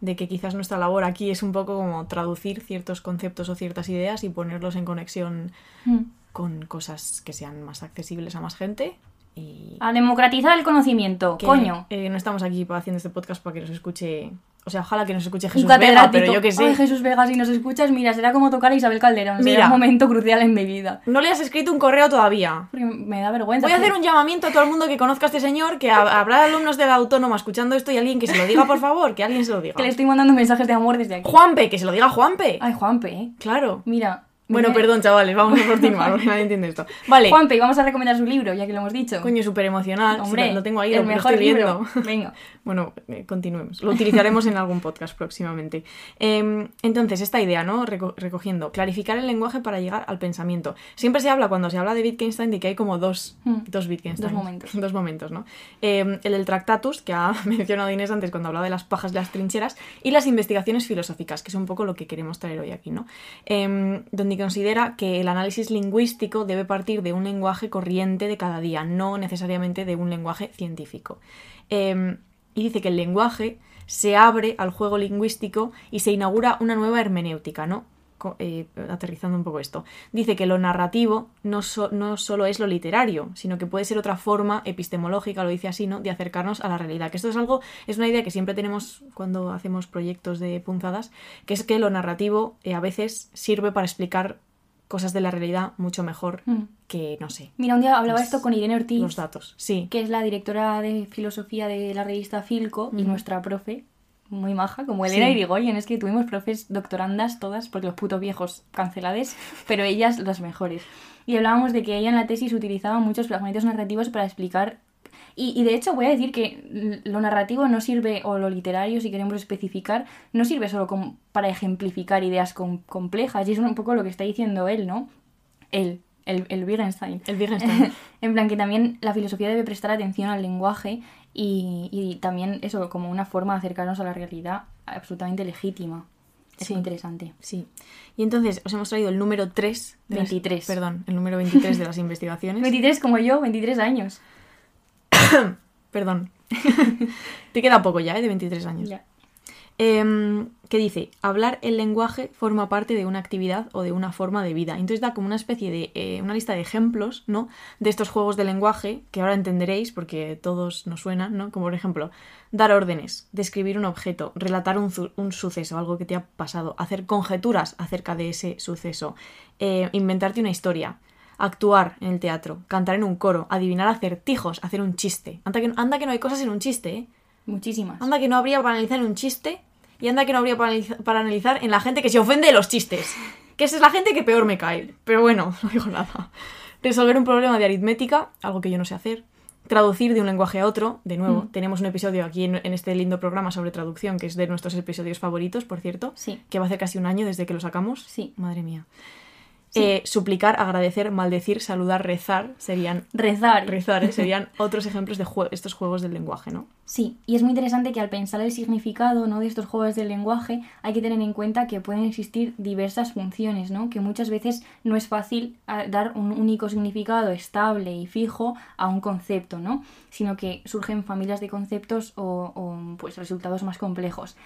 de que quizás nuestra labor aquí es un poco como traducir ciertos conceptos o ciertas ideas y ponerlos en conexión Mm. con cosas que sean más accesibles a más gente y A democratizar el conocimiento, que, coño. eh, no estamos aquí haciendo este podcast para que nos escuche, o sea, ojalá que nos escuche Jesús Vega, pero yo que sé. Ay, Jesús Vega, si nos escuchas, mira, será como tocar a Isabel Calderón. Será Mira. un momento crucial en mi vida. No le has escrito un correo todavía. Porque me da vergüenza. Voy a hacer un llamamiento a todo el mundo que conozca a este señor, que ha- habrá alumnos de la autónoma escuchando esto y alguien que se lo diga, por favor, que alguien se lo [laughs] diga. Que le estoy mandando mensajes de amor desde aquí. Juanpe, que se lo diga Juanpe. Ay, Juanpe, ¿eh? Claro. Mira. Bueno, perdón, chavales, vamos a continuar, porque [laughs] nadie entiende esto. Vale. Juanpe, vamos a recomendar su libro, ya que lo hemos dicho. Coño, súper emocional. Hombre, lo tengo ahí, el lo, lo mejor estoy libro. viendo. Venga. [laughs] Bueno, eh, continuemos. Lo utilizaremos en algún podcast próximamente. Em, entonces, esta idea, ¿no? Reco- recogiendo, clarificar el lenguaje para llegar al pensamiento. Siempre se habla, cuando se habla de Wittgenstein, de que hay como dos, Hmm. dos Wittgenstein. Dos momentos. [laughs] Dos momentos, ¿no? Em, el del Tractatus, que ha [laughs] mencionado Inés antes cuando hablaba de las pajas de las trincheras, y las investigaciones filosóficas, que es un poco lo que queremos traer hoy aquí, ¿no? Em, donde considera que el análisis lingüístico debe partir de un lenguaje corriente de cada día, no necesariamente de un lenguaje científico. Y dice que el lenguaje se abre al juego lingüístico y se inaugura una nueva hermenéutica, ¿no? Eh, aterrizando un poco esto. Dice que lo narrativo no, no solo es lo literario, sino que puede ser otra forma epistemológica, lo dice así, ¿no? De acercarnos a la realidad. Que esto es algo, es una idea que siempre tenemos cuando hacemos proyectos de punzadas, que es que lo narrativo eh, a veces sirve para explicar cosas de la realidad mucho mejor Mm. que, no sé, Mira, un día hablaba Los- esto con Irene Ortiz, los datos. Sí. que es la directora de filosofía de la revista Filco y Ujú. nuestra profe muy maja, como Elena Sí. Irigoyen. Es que tuvimos profes doctorandas todas, porque los putos viejos cancelades, pero ellas las mejores. Y hablábamos de que ella en la tesis utilizaba muchos fragmentos narrativos para explicar. Y, y de hecho voy a decir que lo narrativo no sirve, o lo literario, si queremos especificar, no sirve solo como para ejemplificar ideas com- complejas. Y es un poco lo que está diciendo él, ¿no? Él, el, el Wittgenstein. El Wittgenstein. [laughs] en plan que también la filosofía debe prestar atención al lenguaje y, y también eso como una forma de acercarnos a la realidad absolutamente legítima. Es Sí. muy interesante. Sí. Y entonces os hemos traído el número 3. De las- 23. perdón, el número 23 de las [laughs] investigaciones. 23 como yo, 23 años. [coughs] Perdón. [laughs] Te queda poco ya, ¿eh? De 23 años. Ya. Em, que dice, hablar el lenguaje forma parte de una actividad o de una forma de vida. Entonces da como una especie de, eh, una lista de ejemplos, ¿no? De estos juegos de lenguaje que ahora entenderéis porque todos nos suenan, ¿no? Como por ejemplo, dar órdenes, describir un objeto, relatar un, un suceso, algo que te ha pasado, hacer conjeturas acerca de ese suceso, eh, inventarte una historia, actuar en el teatro, cantar en un coro, adivinar acertijos, hacer un chiste. Anda que, anda que no hay cosas en un chiste, ¿eh? Muchísimas. Anda que no habría para analizar en un chiste y anda que no habría para, analiza- para analizar en la gente que se ofende de los chistes. Que esa es la gente que peor me cae. Pero bueno, [laughs] no digo nada. Resolver un problema de aritmética, algo que yo no sé hacer. Traducir de un lenguaje a otro, de nuevo. Mm. Tenemos un episodio aquí en, en este lindo programa sobre traducción, que es de nuestros episodios favoritos, por cierto. Sí. Que va a hacer casi un año desde que lo sacamos. Sí. Madre mía. Sí. Eh, suplicar, agradecer, maldecir, saludar, rezar serían Rezar. rezar, ¿eh? serían [laughs] otros ejemplos de jue- estos juegos del lenguaje, ¿no? Sí, y es muy interesante que al pensar el significado ¿no? de estos juegos del lenguaje hay que tener en cuenta que pueden existir diversas funciones, ¿no? que muchas veces no es fácil ah, dar un único significado estable y fijo a un concepto, ¿no? sino que surgen familias de conceptos o, o, pues, resultados más complejos.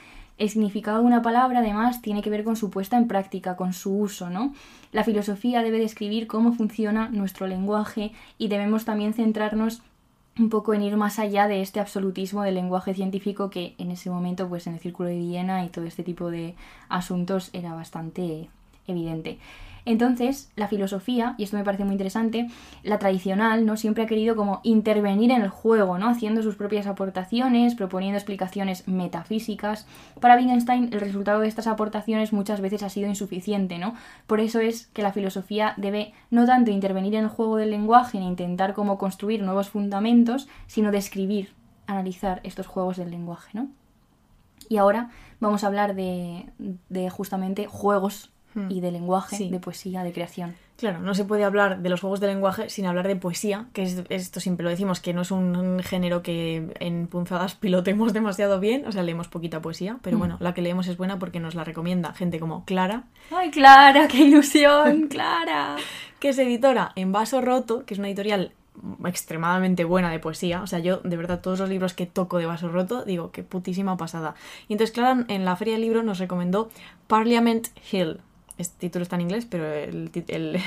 El significado de una palabra, además, tiene que ver con su puesta en práctica, con su uso, ¿no? La filosofía debe describir cómo funciona nuestro lenguaje y debemos también centrarnos un poco en ir más allá de este absolutismo del lenguaje científico que en ese momento, pues en el Círculo de Viena y todo este tipo de asuntos era bastante evidente. Entonces, la filosofía, y esto me parece muy interesante, la tradicional, ¿no? Siempre ha querido como intervenir en el juego, ¿no? Haciendo sus propias aportaciones, proponiendo explicaciones metafísicas. Para Wittgenstein, el resultado de estas aportaciones muchas veces ha sido insuficiente, ¿no? Por eso es que la filosofía debe no tanto intervenir en el juego del lenguaje ni intentar como construir nuevos fundamentos, sino describir, analizar estos juegos del lenguaje, ¿no? Y ahora vamos a hablar de, de justamente juegos Hmm. y de lenguaje, Sí. de poesía, de creación. Claro, no se puede hablar de los juegos de lenguaje sin hablar de poesía, que es esto siempre lo decimos, que no es un género que en punzadas pilotemos demasiado bien, o sea, leemos poquita poesía, pero Mm. bueno, la que leemos es buena porque nos la recomienda gente como Clara, ¡Ay, Clara! ¡Qué ilusión! [laughs] ¡Clara! que es editora en Vaso Roto, que es una editorial extremadamente buena de poesía, o sea, yo de verdad todos los libros que toco de Vaso Roto digo, qué putísima pasada. Y entonces Clara en la feria del libro nos recomendó Parliament Hill. Este título está en inglés, pero el, el,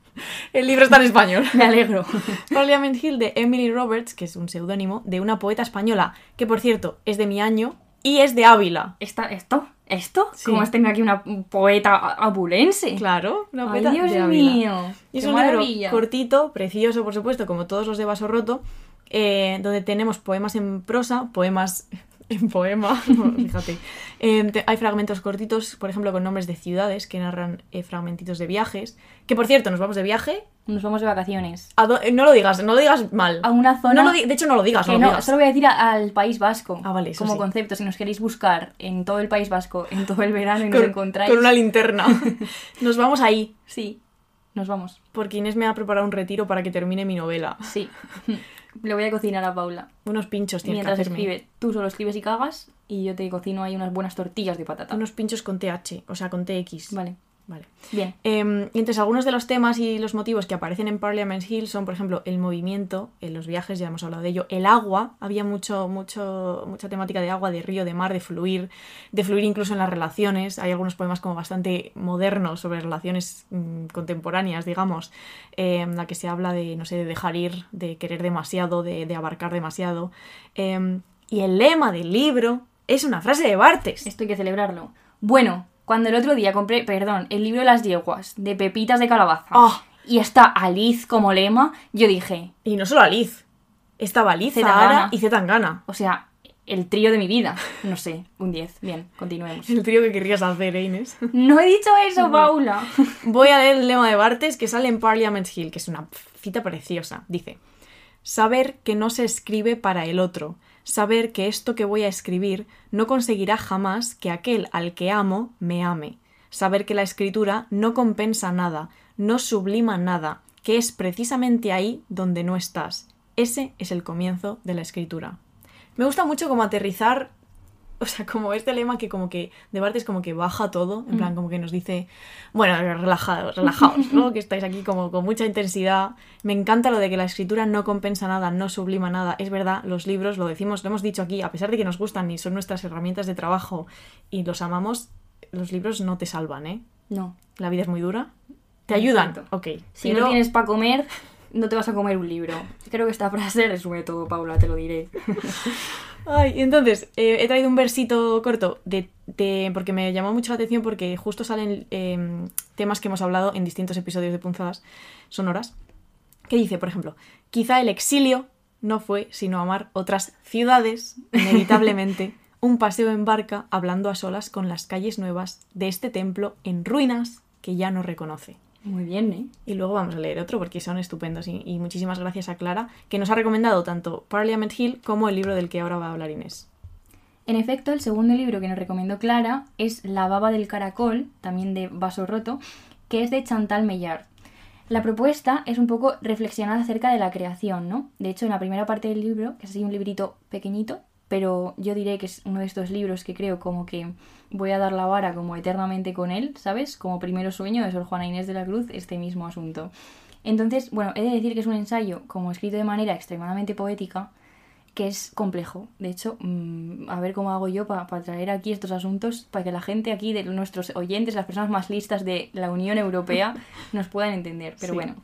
[laughs] el libro está en español. Me alegro. [laughs] Parliament Hill de Emily Roberts, que es un seudónimo de una poeta española, que por cierto es de mi año y es de Ávila. ¿Esta, ¿Esto? ¿Esto? Sí. ¿Cómo es tener aquí una poeta abulense? Claro, una ¡Ay, poeta Dios de Ávila. mío! Y es ¡Qué un libro maravilla! cortito, precioso, por supuesto, como todos los de Vaso Roto, eh, donde tenemos poemas en prosa, poemas en poema, [laughs] fíjate. Eh, te- hay fragmentos cortitos, por ejemplo, con nombres de ciudades que narran eh, fragmentitos de viajes. Que por cierto, nos vamos de viaje. Nos vamos de vacaciones. ¿A dó- eh, no lo digas, no lo digas mal. A una zona... No lo de hecho, no lo digas, Que no lo no, digas. solo voy a decir a- al País Vasco. Ah, vale, eso Como sí. concepto, si nos queréis buscar en todo el País Vasco, en todo el verano y nos Con, encontráis. con una linterna. [laughs] Nos vamos ahí, Sí, nos vamos. porque Inés me ha preparado un retiro para que termine mi novela. Sí. [laughs] Le voy a cocinar a Paula. Unos pinchos tienes Mientras que hacerme. escribe, tú solo escribes y cagas y yo te cocino ahí unas buenas tortillas de patata. Unos pinchos con TH, o sea, con TX. Vale, Vale. bien. Em, y entonces algunos de los temas y los motivos que aparecen en Parliament Hill son, por ejemplo, el movimiento, en los viajes, ya hemos hablado de ello, el agua, había mucho, mucho, mucha temática de agua, de río, de mar, de fluir, de fluir incluso en las relaciones. Hay algunos poemas como bastante modernos sobre relaciones mm, contemporáneas, digamos, en la que se habla de, no sé, de dejar ir, de querer demasiado, de, de abarcar demasiado. Em, y el lema del libro es una frase de Bartes. Esto hay que celebrarlo. Bueno, cuando el otro día compré, perdón, el libro de las yeguas, de pepitas de calabaza, Ah. y está Aliz como lema, yo dije, Y no solo Aliz, estaba Aliz. Zahara y Zetangana. o sea, el trío de mi vida. No sé, un 10. Bien, continuemos. El trío que querrías hacer, ¿eh, Inés. No he dicho eso, Paula. Voy a leer el lema de Bartes que sale en Parliament Hill, que es una cita preciosa. Dice, saber que no se escribe para el otro, saber que esto que voy a escribir no conseguirá jamás que aquel al que amo me ame, saber que la escritura no compensa nada, no sublima nada, que es precisamente ahí donde no estás. Ese es el comienzo de la escritura. Me gusta mucho como aterrizar, [laughs] o sea, como este lema que como que de Bartes como que baja todo, en plan como que nos dice, bueno, relajados, relajaos, ¿no? [laughs] que estáis aquí como con mucha intensidad. Me encanta lo de que la escritura no compensa nada, no sublima nada. Es verdad, los libros, lo decimos, lo hemos dicho aquí, a pesar de que nos gustan y son nuestras herramientas de trabajo y los amamos, los libros no te salvan, ¿eh? No. La vida es muy dura. Te ayudan, Exacto. ok. Si pero- no tienes para comer, no te vas a comer un libro. Creo que esta frase resume todo, Paula, te lo diré. [laughs] Ay, entonces, eh, he traído un versito corto de, de- porque me llamó mucho la atención porque justo salen eh, temas que hemos hablado en distintos episodios de Punzadas Sonoras. Que dice, por ejemplo, quizá el exilio no fue sino amar otras ciudades, inevitablemente, [laughs] un paseo en barca hablando a solas con las calles nuevas de este templo en ruinas que ya no reconoce. Muy bien, ¿eh? Y luego vamos a leer otro porque son estupendos. Y, y muchísimas gracias a Clara, que nos ha recomendado tanto Parliament Hill como el libro del que ahora va a hablar Inés. En efecto, el segundo libro que nos recomendó Clara es La baba del caracol, también de Vaso Roto, que es de Chantal Meillard. La propuesta es un poco reflexionar acerca de la creación, ¿no? De hecho, en la primera parte del libro, que es así un librito pequeñito, pero yo diré que es uno de estos libros que creo como que voy a dar la vara como eternamente con él, ¿sabes? Como primero sueño de Sor Juana Inés de la Cruz, este mismo asunto. Entonces, bueno, he de decir que es un ensayo como escrito de manera extremadamente poética, que es complejo. De hecho, mm, a ver cómo hago yo para traer aquí estos asuntos, para que la gente aquí, de nuestros oyentes, las personas más listas de la Unión Europea, nos puedan entender. Pero Sí. bueno,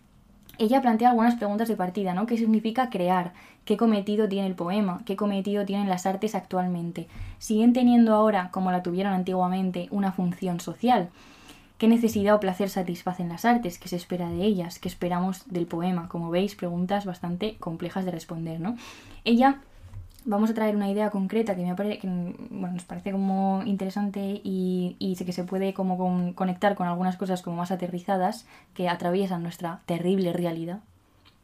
ella plantea algunas preguntas de partida, ¿no? ¿Qué significa crear? ¿Qué cometido tiene el poema? ¿Qué cometido tienen las artes actualmente? ¿Siguen teniendo ahora, como la tuvieron antiguamente, una función social? ¿Qué necesidad o placer satisfacen las artes? ¿Qué se espera de ellas? ¿Qué esperamos del poema? Como veis, preguntas bastante complejas de responder, ¿no? Ella, vamos a traer una idea concreta que me que, bueno, nos parece como interesante y, y que se puede como con- conectar con algunas cosas como más aterrizadas que atraviesan nuestra terrible realidad.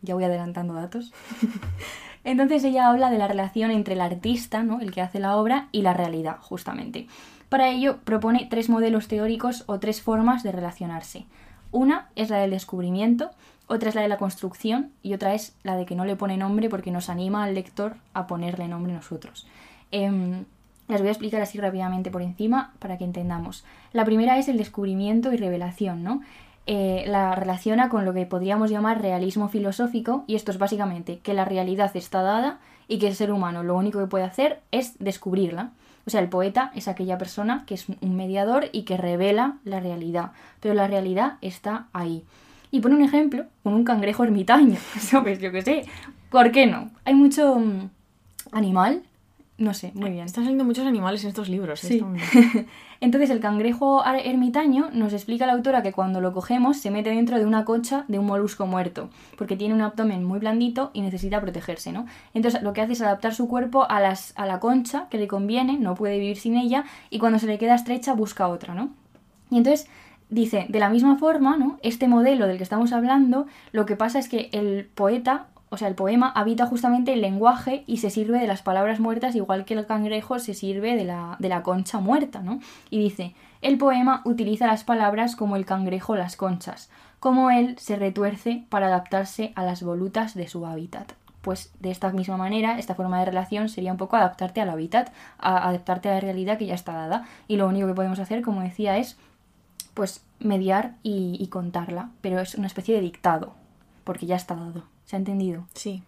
Ya voy adelantando datos. [laughs] Entonces ella habla de la relación entre el artista, ¿no? el que hace la obra, y la realidad, justamente. Para ello propone tres modelos teóricos o tres formas de relacionarse. Una es la del descubrimiento, otra es la de la construcción y otra es la de que no le pone nombre porque nos anima al lector a ponerle nombre nosotros. Em, las voy a explicar así rápidamente por encima para que entendamos. La primera es el descubrimiento y revelación, ¿no? Eh, la relaciona con lo que podríamos llamar realismo filosófico y esto es básicamente que la realidad está dada y que el ser humano lo único que puede hacer es descubrirla. O sea, el poeta es aquella persona que es un mediador y que revela la realidad, pero la realidad está ahí. Y pone un ejemplo con un cangrejo ermitaño, [laughs] ¿sabes? Yo qué sé. ¿Por qué no? Hay mucho mm, animal, no sé, muy bien. Están saliendo muchos animales en estos libros. ¿eh? Sí. Están- [laughs] Entonces el cangrejo ar- ermitaño nos explica la autora que cuando lo cogemos se mete dentro de una concha de un molusco muerto, porque tiene un abdomen muy blandito y necesita protegerse, ¿no? Entonces lo que hace es adaptar su cuerpo a, las, a la concha que le conviene, no puede vivir sin ella, y cuando se le queda estrecha busca otra, ¿no? Y entonces dice, de la misma forma, ¿no? Este modelo del que estamos hablando, lo que pasa es que el poeta, o sea, el poema habita justamente el lenguaje y se sirve de las palabras muertas igual que el cangrejo se sirve de la, de la concha muerta, ¿no? Y dice, el poema utiliza las palabras como el cangrejo las conchas, como él se retuerce para adaptarse a las volutas de su hábitat. Pues de esta misma manera, esta forma de relación sería un poco adaptarte al hábitat, a adaptarte a la realidad que ya está dada. Y lo único que podemos hacer, como decía, es pues mediar y, y contarla, pero es una especie de dictado, porque ya está dado. ¿Se ha entendido? Sí,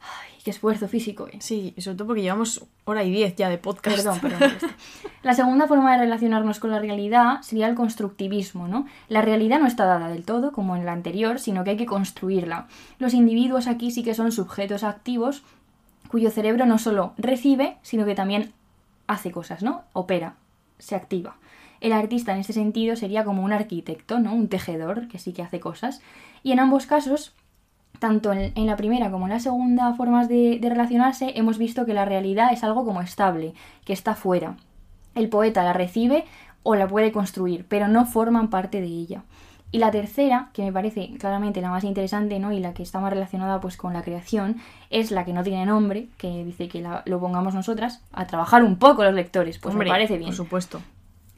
Ay, qué esfuerzo físico, ¿eh? sí, sobre todo porque llevamos hora y diez ya de podcast. Perdón, perdón. La segunda forma de relacionarnos con la realidad sería el constructivismo, ¿no? La realidad no está dada del todo, como en la anterior, sino que hay que construirla. Los individuos aquí sí que son sujetos activos cuyo cerebro no solo recibe, sino que también hace cosas, ¿no? Opera, se activa. El artista en este sentido sería como un arquitecto, ¿no? Un tejedor que sí que hace cosas. Y en ambos casos tanto en, en la primera como en la segunda formas de, de relacionarse, hemos visto que la realidad es algo como estable, que está fuera. El poeta la recibe o la puede construir, pero no forman parte de ella. Y la tercera, que me parece claramente la más interesante, ¿no? Y la que está más relacionada pues con la creación, es la que no tiene nombre, que dice que la- lo pongamos nosotras, a trabajar un poco los lectores. Pues Hombre, me parece bien. Por supuesto.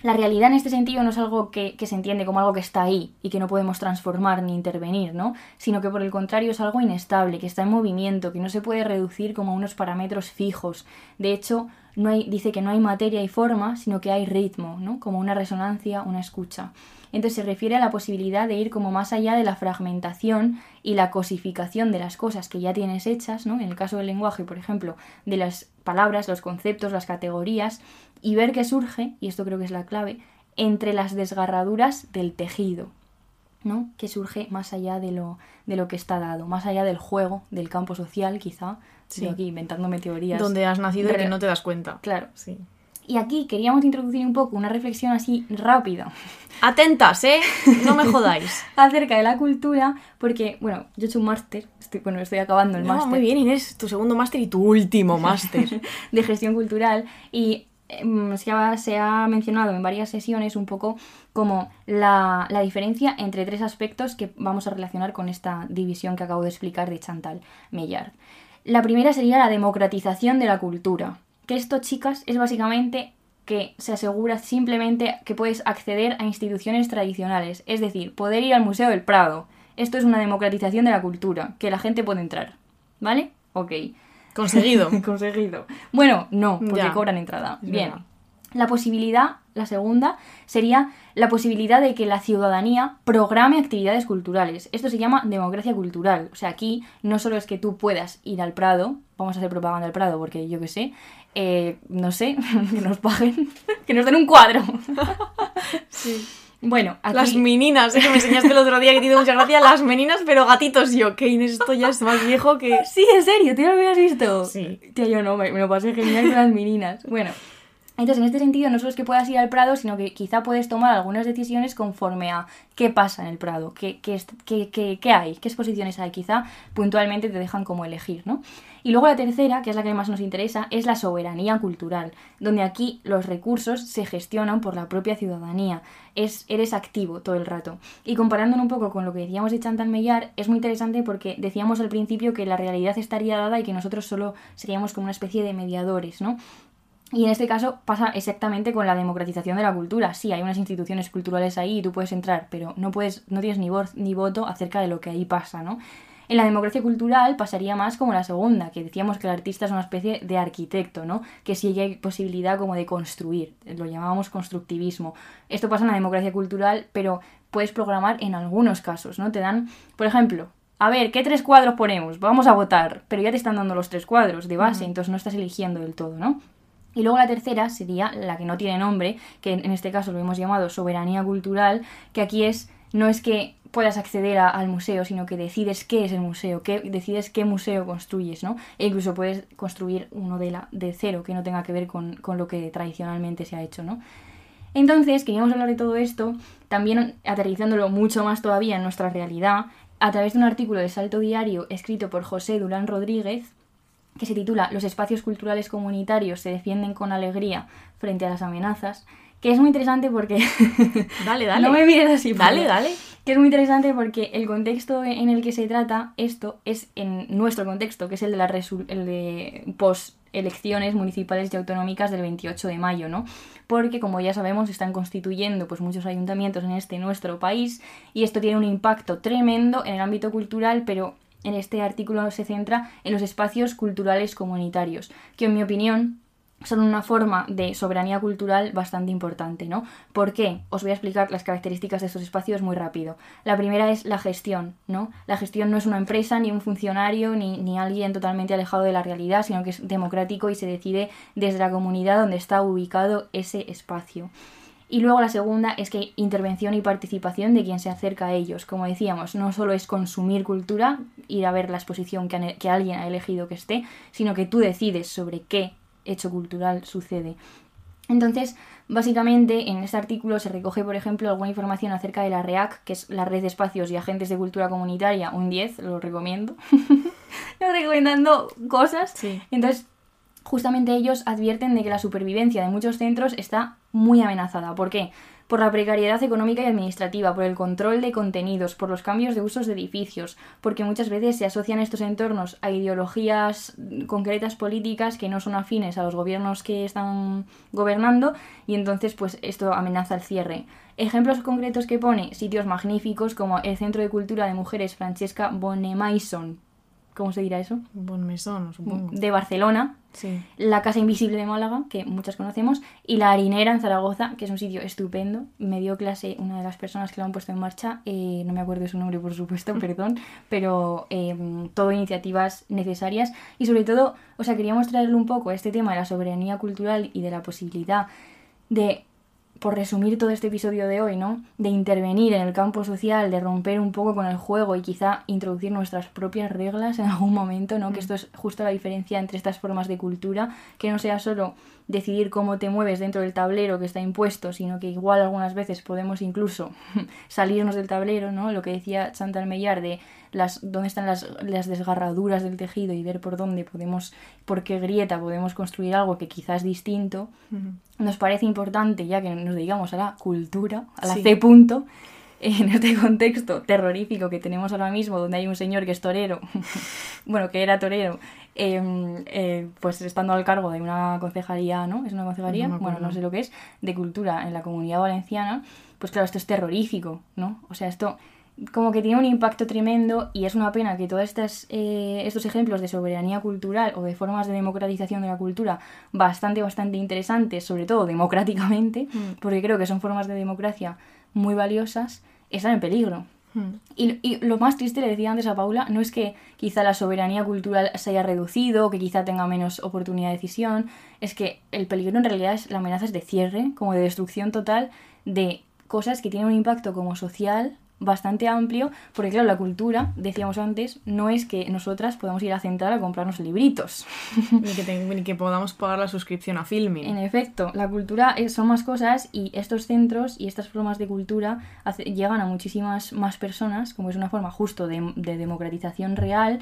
La realidad en este sentido no es algo que, se entiende como algo que está ahí y que no podemos transformar ni intervenir, ¿no? Sino que por el contrario es algo inestable, que está en movimiento, que no se puede reducir como unos parámetros fijos. De hecho, dice que no hay materia y forma, sino que hay ritmo, ¿no? Como una resonancia, una escucha. Entonces se refiere a la posibilidad de ir como más allá de la fragmentación y la cosificación de las cosas que ya tienes hechas, ¿no? En el caso del lenguaje, por ejemplo, de las palabras, los conceptos, las categorías, y ver qué surge, y esto creo que es la clave, entre las desgarraduras del tejido, ¿no? Que surge más allá de lo, de lo que está dado, más allá del juego, del campo social, quizá. Sí. Yo aquí inventándome teorías. Donde has nacido y que no te das cuenta. Claro. Sí. Y aquí queríamos introducir un poco una reflexión así rápida Atentas, ¿eh? No me jodáis. [laughs] acerca de la cultura, porque, bueno, yo he hecho un máster, estoy, bueno, estoy acabando el No, máster. muy bien, Inés. Tu segundo máster y tu último máster. [laughs] de gestión cultural y em, se ha, se ha mencionado en varias sesiones un poco como la, la diferencia entre tres aspectos que vamos a relacionar con esta división que acabo de explicar de Chantal Meillard. La primera sería la democratización de la cultura, que esto, chicas, es básicamente que se asegura simplemente que puedes acceder a instituciones tradicionales, es decir, poder ir al Museo del Prado. Esto es una democratización de la cultura, que la gente puede entrar. ¿Vale? Ok. Conseguido. [laughs] Conseguido. Bueno, no, porque Ya. cobran entrada. Bien. La posibilidad, la segunda, sería la posibilidad de que la ciudadanía programe actividades culturales. Esto se llama democracia cultural. O sea, aquí no solo es que tú puedas ir al Prado, vamos a hacer propaganda al Prado porque yo qué sé, eh, no sé, [laughs] que nos paguen, [laughs] que nos den un cuadro. [laughs] Bueno, aquí... Las meninas, ¿eh? que me enseñaste el otro día que te hizo mucha gracia. Las meninas, pero gatitos. Yo, que Inés, esto ya es más viejo que. Sí, en serio, ¿tú lo habías visto? Sí. Tía, yo no, me, me lo pasé genial con las meninas. Bueno, entonces en este sentido no solo es que puedas ir al Prado, sino que quizá puedes tomar algunas decisiones conforme a qué pasa en el Prado, qué, qué, qué- qué- hay, qué exposiciones hay. Quizá puntualmente te dejan como elegir, ¿no? Y luego la tercera, que es la que más nos interesa, es la soberanía cultural, donde aquí los recursos se gestionan por la propia ciudadanía. Es, eres activo todo el rato. Y comparándolo un poco con lo que decíamos de Chantal Meillard, es muy interesante porque decíamos al principio que la realidad estaría dada y que nosotros solo seríamos como una especie de mediadores, ¿no? Y en este caso pasa exactamente con la democratización de la cultura. Sí, hay unas instituciones culturales ahí y tú puedes entrar, pero no puedes, no tienes ni voz ni voto acerca de lo que ahí pasa, ¿no? En la democracia cultural pasaría más como la segunda, que decíamos que el artista es una especie de arquitecto, ¿no? Que sí hay posibilidad como de construir, lo llamábamos constructivismo. Esto pasa en la democracia cultural, pero puedes programar en algunos casos, ¿no? Te dan, por ejemplo, a ver, ¿qué tres cuadros ponemos? Vamos a votar, pero ya te están dando los tres cuadros de base, entonces no estás eligiendo del todo, ¿no? Y luego la tercera sería la que no tiene nombre, que en este caso lo hemos llamado soberanía cultural, que aquí es no es que puedas acceder a- al museo, sino que decides qué es el museo, decides qué museo construyes, ¿no? E incluso puedes construir uno de, la, de cero que no tenga que ver con, con lo que tradicionalmente se ha hecho, ¿no? Entonces, queríamos hablar de todo esto, también aterrizándolo mucho más todavía en nuestra realidad, a través de un artículo de Salto Diario escrito por José Durán Rodríguez, que se titula Los espacios culturales comunitarios se defienden con alegría frente a las amenazas, que es muy interesante porque... Dale, [laughs] dale. no me mires así. Dale, dale. Que es muy interesante porque el contexto en el que se trata esto es en nuestro contexto, que es el de, la resu- el de post-elecciones municipales y autonómicas del 28 de mayo, ¿no? Porque, como ya sabemos, están constituyendo pues, muchos ayuntamientos en este nuestro país y esto tiene un impacto tremendo en el ámbito cultural, pero en este artículo se centra en los espacios culturales comunitarios, que en mi opinión son una forma de soberanía cultural bastante importante, ¿no? ¿Por qué? Os voy a explicar las características de estos espacios muy rápido. La primera es la gestión, ¿no? La gestión no es una empresa, ni un funcionario, ni, ni alguien totalmente alejado de la realidad, sino que es democrático y se decide desde la comunidad donde está ubicado ese espacio. Y luego la segunda es que intervención y participación de quien se acerca a ellos. Como decíamos, no solo es consumir cultura, ir a ver la exposición que, han- que alguien ha elegido que esté, sino que tú decides sobre qué hecho cultural sucede. Entonces, básicamente, en este artículo se recoge, por ejemplo, alguna información acerca de la REAC, que es la Red de Espacios y Agentes de Cultura Comunitaria, un 10, lo recomiendo. [laughs] recomendando cosas. Sí. Entonces, justamente ellos advierten de que la supervivencia de muchos centros está muy amenazada. ¿Por qué? Por la precariedad económica y administrativa, por el control de contenidos, por los cambios de usos de edificios, porque muchas veces se asocian estos entornos a ideologías concretas políticas que no son afines a los gobiernos que están gobernando y entonces pues esto amenaza el cierre. Ejemplos concretos que pone sitios magníficos como el Centro de Cultura de Mujeres Francesca Bonemaison, ¿cómo se dirá eso? Mesón, supongo. De Barcelona, Sí. la Casa Invisible de Málaga, que muchas conocemos, y la Harinera en Zaragoza, que es un sitio estupendo. Me dio clase una de las personas que lo han puesto en marcha, eh, no me acuerdo de su nombre, por supuesto, [laughs] perdón, pero eh, todo iniciativas necesarias. Y sobre todo, o sea, quería mostrarle un poco este tema de la soberanía cultural y de la posibilidad de por resumir todo este episodio de hoy, ¿no? De intervenir en el campo social, de romper un poco con el juego y quizá introducir nuestras propias reglas en algún momento, ¿no? Que esto es justo la diferencia entre estas formas de cultura, que no sea solo decidir cómo te mueves dentro del tablero que está impuesto, sino que igual algunas veces podemos incluso [laughs] salirnos del tablero, ¿no? Lo que decía Chantal Mellar de las, dónde están las, las desgarraduras del tejido y ver por dónde podemos, por qué grieta podemos construir algo que quizás es distinto. Nos parece importante, ya que nos dedicamos a la cultura, a la Sí. C punto, en este [laughs] contexto terrorífico que tenemos ahora mismo, donde hay un señor que es torero, [laughs] bueno, que era torero, eh, eh, pues estando al cargo de una concejalía, ¿no? ¿Es una concejalía? No bueno, no sé lo que es, de cultura en la comunidad valenciana, pues claro, esto es terrorífico, ¿no? O sea, esto como que tiene un impacto tremendo y es una pena que todos estas, eh, estos ejemplos de soberanía cultural o de formas de democratización de la cultura bastante, bastante interesantes, sobre todo democráticamente, Mm. porque creo que son formas de democracia muy valiosas, están en peligro. Mm. Y, y lo más triste, le decía antes a Paula, no es que quizá la soberanía cultural se haya reducido, o que quizá tenga menos oportunidad de decisión, es que el peligro en realidad es la amenaza es de cierre, como de destrucción total de cosas que tienen un impacto como social bastante amplio, porque claro, la cultura, decíamos antes, no es que nosotras podamos ir a central a comprarnos libritos. [laughs] Ni, que te- ni que podamos pagar la suscripción a Filmin. En efecto, la cultura es- son más cosas y estos centros y estas formas de cultura hace- llegan a muchísimas más personas, como es una forma justo de, de democratización real,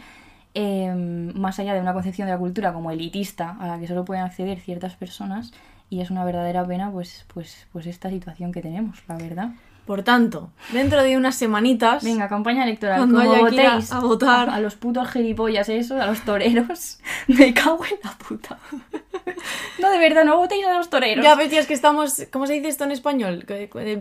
eh, más allá de una concepción de la cultura como elitista a la que solo pueden acceder ciertas personas. Y es una verdadera pena, pues, pues, pues esta situación que tenemos, la verdad. Por tanto, dentro de unas semanitas. Venga, campaña electoral. Cuando como a- votéis a votar. a, a los putos gilipollas esos, a los toreros, [laughs] me cago en la puta. No, de verdad, no votéis a los toreros. Ya ves, es que estamos. ¿Cómo se dice esto en español?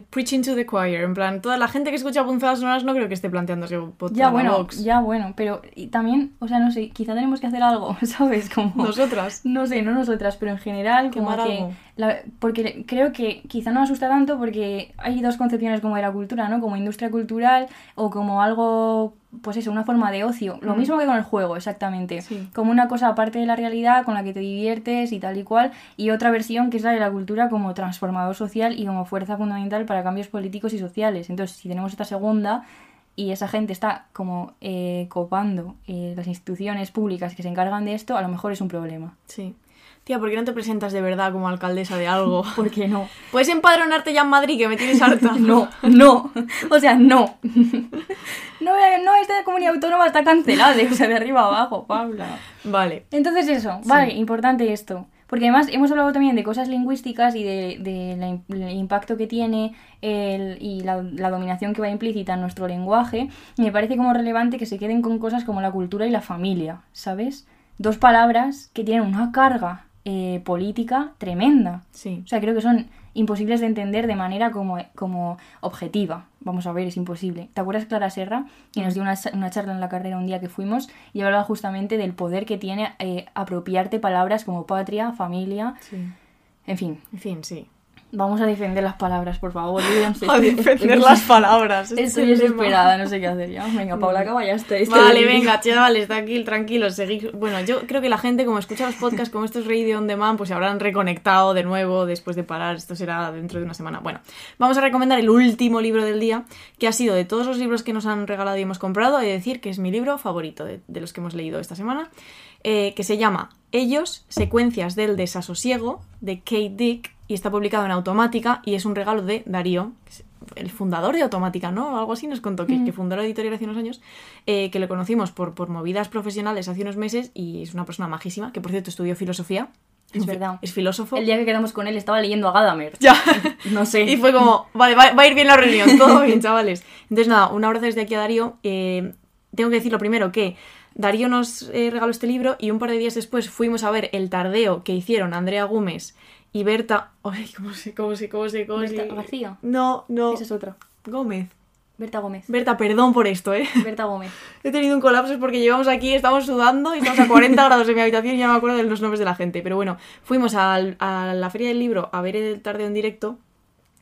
Preaching to the choir. En plan, toda la gente que escucha punzadas sonoras no creo que esté planteándose votar Ya a bueno, Vox. ya bueno, pero y también, o sea, no sé, quizá tenemos que hacer algo, [laughs] ¿sabes? Como Nosotras. no sé, no nosotras, pero en general como que algo. La- porque creo que quizá no asusta tanto porque hay dos concepciones como de la cultura, ¿no? Como industria cultural o como algo pues eso, una forma de ocio, lo Mm. mismo que con el juego, exactamente. Sí. Como una cosa aparte de la realidad con la que te diviertes y tal y cual, y otra versión que es la de la cultura como transformador social y como fuerza fundamental para cambios políticos y sociales. Entonces, si tenemos esta segunda y esa gente está como eh, copando eh, las instituciones públicas que se encargan de esto, a lo mejor es un problema. Sí. Tía, ¿por qué no te presentas de verdad como alcaldesa de algo? [laughs] ¿Por qué no? Puedes empadronarte ya en Madrid, que me tienes harta. [laughs] No, no. O sea, no. [laughs] No, eh, no, esta comunidad autónoma está cancelada, o sea, de arriba abajo, Paula. Vale. Entonces eso, vale, importante esto. Porque además hemos hablado también de cosas lingüísticas y de, de el impacto que tiene el- y la, la dominación que va implícita en nuestro lenguaje. Y me parece como relevante que se queden con cosas como la cultura y la familia, ¿sabes? Dos palabras que tienen una carga eh, política tremenda. Sí. O sea, creo que son imposibles de entender de manera como, como objetiva. Vamos a ver, es imposible. ¿Te acuerdas Clara Serra? Que nos dio una, una charla en la carrera un día que fuimos y hablaba justamente del poder que tiene eh, apropiarte palabras como patria, familia, Sí. en fin. En fin, sí. Vamos a defender las palabras, por favor. [laughs] A defender estoy- las palabras. Estoy es desesperada, no sé qué hacer ya. Venga, Paula, acaba ya este. este Vale, vídeo. venga, chavales, tranquil, tranquilos, seguid. Bueno, yo creo que la gente, como escucha los podcasts como estos Radio on Demand, pues se habrán reconectado de nuevo después de parar. Esto será dentro de una semana. Bueno, vamos a recomendar el último libro del día, que ha sido de todos los libros que nos han regalado y hemos comprado, he de decir que es mi libro favorito de, de los que hemos leído esta semana, eh, que se llama Ellos, Secuencias del Desasosiego, de Kate Dick. Y está publicado en Automática y es un regalo de Darío, el fundador de Automática, ¿no? Algo así nos contó, que, Mm. que fundó la editorial hace unos años, eh, que le conocimos por, por movidas profesionales hace unos meses y es una persona majísima, que por cierto estudió filosofía. Es verdad. Es filósofo. El día que quedamos con él estaba leyendo a Gadamer. Ya. [laughs] No sé. Y fue como, vale, va, va a ir bien la reunión, todo bien, chavales. Entonces, nada, un abrazo desde aquí a Darío. Eh, tengo que decir lo primero que Darío nos eh, regaló este libro y un par de días después fuimos a ver el tardeo que hicieron Andrea Gómez y Berta. Ay, ¿cómo se, cómo se, cómo se, cómo se? Berta García. No, no. Ese es otro. Gómez. Berta Gómez. Berta, perdón por esto, ¿eh? Berta Gómez. He tenido un colapso porque llevamos aquí, estamos sudando y estamos a 40 [laughs] grados en mi habitación y ya no me acuerdo de los nombres de la gente. Pero bueno, fuimos al- a la Feria del Libro a ver el tardeo en directo,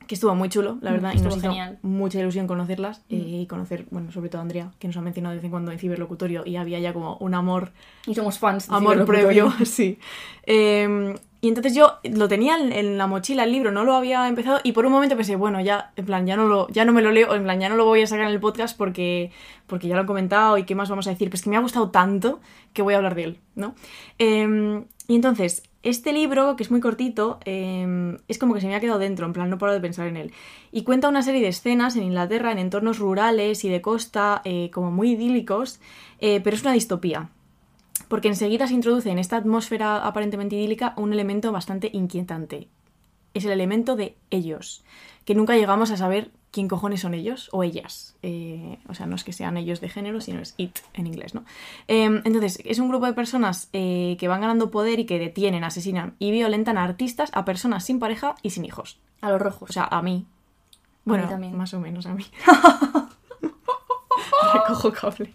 que estuvo muy chulo, la Mm, verdad, y estuvo nos hizo genial. Mm. mucha ilusión conocerlas y conocer, bueno, sobre todo a Andrea, que nos ha mencionado de vez en cuando en ciberlocutorio y había ya como un amor Y somos fans. de amor previo, [laughs] sí. [laughs] Eh, y entonces yo lo tenía en, la mochila el libro, no lo había empezado y por un momento pensé, bueno, ya, en plan, ya no lo, ya no me lo leo, en plan, ya no lo voy a sacar en el podcast porque, porque ya lo he comentado y qué más vamos a decir. Pues que me ha gustado tanto que voy a hablar de él, ¿no? Eh, y entonces, este libro, que es muy cortito, eh, es como que se me ha quedado dentro, en plan, no paro de pensar en él. Y cuenta una serie de escenas en Inglaterra, en entornos rurales y de costa, eh, como muy idílicos, eh, pero es una distopía porque enseguida se introduce en esta atmósfera aparentemente idílica un elemento bastante inquietante. Es el elemento de ellos, que nunca llegamos a saber quién cojones son ellos o ellas. Eh, o sea, no es que sean ellos de género, sino es it en inglés, ¿no? Eh, entonces, es un grupo de personas eh, que van ganando poder y que detienen, asesinan y violentan a artistas, a personas sin pareja y sin hijos. A los rojos. O sea, a mí. Bueno, también. más o menos a mí. [laughs] [laughs] Recojo cable.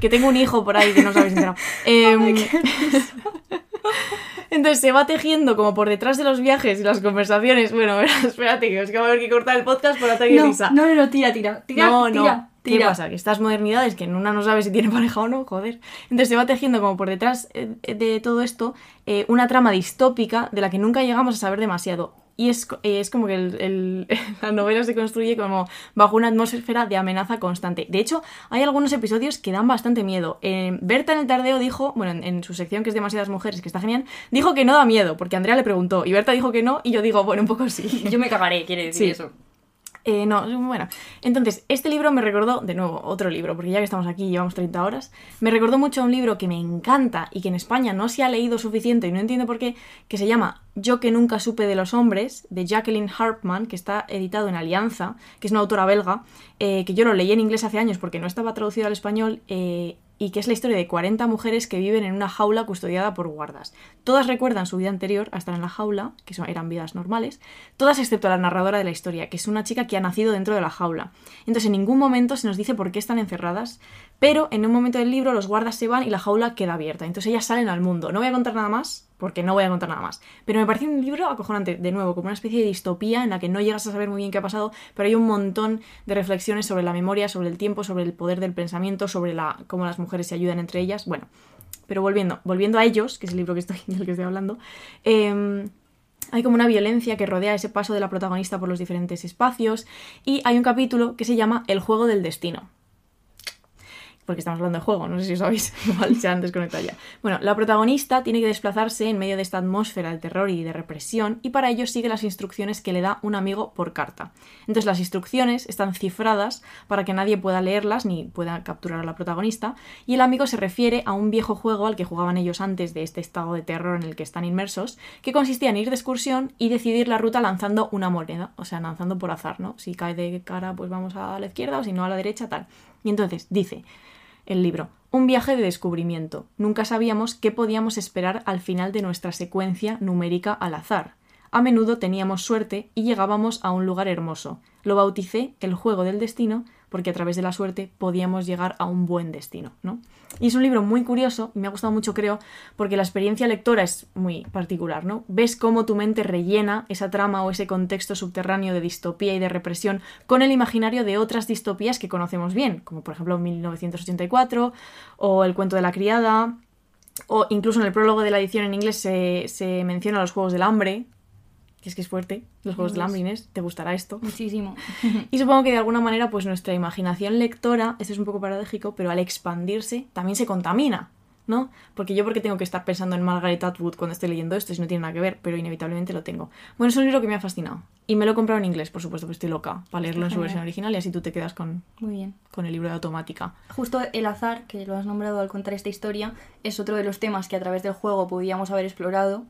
Que tengo un hijo por ahí que no os habéis enterado. [laughs] Em, [laughs] entonces se va tejiendo como por detrás de los viajes y las conversaciones. Bueno, espérate, que os que va a haber que cortar el podcast por ataque de no, risa. no, no, no, tira, tira. Tira, no, no. tira, ¿Qué tira. pasa? Que estas modernidades, que en una no sabe si tiene pareja o no, joder. Entonces se va tejiendo como por detrás eh, de todo esto eh, una trama distópica de la que nunca llegamos a saber demasiado. Y es, eh, es como que el- el- [laughs] la novela se construye como bajo una atmósfera de amenaza constante. De hecho, hay algunos episodios que dan bastante miedo. Eh, Berta en el tardeo dijo, bueno, en, en su sección que es Demasiadas Mujeres, que está genial, dijo que no da miedo, porque Andrea le preguntó. Y Berta dijo que no, y yo digo, bueno, un poco sí. Yo me cagaré, quiere decir Sí. eso. Eh, no, bueno. Entonces, este libro me recordó, de nuevo, otro libro, porque ya que estamos aquí, llevamos 30 horas, me recordó mucho a un libro que me encanta y que en España no se ha leído suficiente y no entiendo por qué, que se llama Yo que nunca supe de los hombres, de Jacqueline Harpman, que está editado en Alianza, que es una autora belga, eh, que yo lo leí en inglés hace años porque no estaba traducido al español, eh, y que es la historia de 40 mujeres que viven en una jaula custodiada por guardas. Todas recuerdan su vida anterior a estar en la jaula, que eran vidas normales, todas excepto la narradora de la historia, que es una chica que ha nacido dentro de la jaula. Entonces en ningún momento se nos dice por qué están encerradas, pero en un momento del libro los guardas se van y la jaula queda abierta. Entonces ellas salen al mundo. No voy a contar nada más, porque no voy a contar nada más. Pero me parece un libro acojonante, de nuevo, como una especie de distopía en la que no llegas a saber muy bien qué ha pasado, pero hay un montón de reflexiones sobre la memoria, sobre el tiempo, sobre el poder del pensamiento, sobre la, cómo las mujeres se ayudan entre ellas. Bueno, pero volviendo, volviendo a ellos, que es el libro que estoy, [laughs] del que estoy hablando, em, hay como una violencia que rodea ese paso de la protagonista por los diferentes espacios y hay un capítulo que se llama El juego del destino. Porque estamos hablando de juego, no sé si os sabéis, [laughs] igual se han desconectado ya. Bueno, la protagonista tiene que desplazarse en medio de esta atmósfera de terror y de represión y para ello sigue las instrucciones que le da un amigo por carta. Entonces las instrucciones están cifradas para que nadie pueda leerlas ni pueda capturar a la protagonista y el amigo se refiere a un viejo juego al que jugaban ellos antes de este estado de terror en el que están inmersos, que consistía en ir de excursión y decidir la ruta lanzando una moneda, o sea, lanzando por azar, ¿no? Si cae de cara, pues vamos a la izquierda o si no a la derecha, tal. Y entonces dice el libro, un viaje de descubrimiento. Nunca sabíamos qué podíamos esperar al final de nuestra secuencia numérica al azar. A menudo teníamos suerte y llegábamos a un lugar hermoso. Lo bauticé el juego del destino porque a través de la suerte podíamos llegar a un buen destino, ¿no? Y es un libro muy curioso me ha gustado mucho, creo, porque la experiencia lectora es muy particular, ¿no? Ves cómo tu mente rellena esa trama o ese contexto subterráneo de distopía y de represión con el imaginario de otras distopías que conocemos bien, como por ejemplo 1984 o El cuento de la criada, o incluso en el prólogo de la edición en inglés se, se menciona los Juegos del Hambre, que es que es fuerte, los Juegos del Hambre, Inés, te gustará esto. Muchísimo. [laughs] Y supongo que de alguna manera, pues nuestra imaginación lectora, esto es un poco paradójico, pero al expandirse también se contamina. ¿no? Porque yo porque tengo que estar pensando en Margaret Atwood cuando estoy leyendo esto, si no tiene nada que ver, pero inevitablemente lo tengo. Bueno, es un libro que me ha fascinado. Y me lo he comprado en inglés, por supuesto, porque estoy loca, para leerlo en su versión original y así tú te quedas con, Muy bien. con el libro de automática. Justo el azar, que lo has nombrado al contar esta historia, es otro de los temas que a través del juego podíamos haber explorado,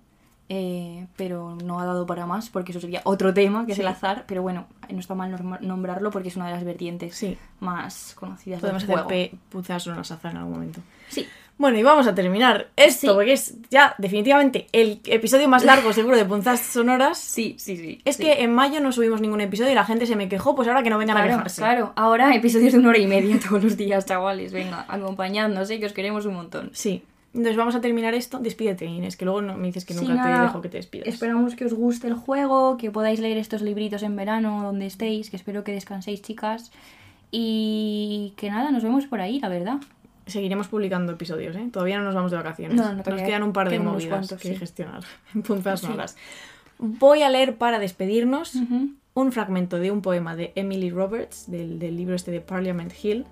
eh, pero no ha dado para más, porque eso sería otro tema, que Sí. es el azar, pero bueno, no está mal nombrarlo porque es una de las vertientes Sí. más conocidas Podemos del hacer juego. puzzles o azar en algún momento. Sí, Bueno, y vamos a terminar esto, Sí. porque es ya definitivamente el episodio más largo [laughs] seguro de punzas sonoras. sí, sí, sí. Es sí. que en mayo no subimos ningún episodio y la gente se me quejó, pues ahora que no vengan a quejarse. claro, ahora episodios de una hora y media [laughs] todos los días, chavales, venga, acompañadnos, ¿eh? que os queremos un montón. Sí. Entonces vamos a terminar esto. Despídete, Inés, que luego no, me dices que Sí, nunca te dejo que te despidas. Esperamos que os guste el juego, que podáis leer estos libritos en verano donde estéis, que espero que descanséis, chicas. Y que nada, nos vemos por ahí, la verdad. Seguiremos publicando episodios, ¿eh? Todavía no nos vamos de vacaciones. No, no, nos quedan un par de movidas cuantos, que sí. gestionar en [laughs] punzas Sí. Voy a leer para despedirnos un fragmento de un poema de Emily Roberts, del, del libro este de Parliament Hill.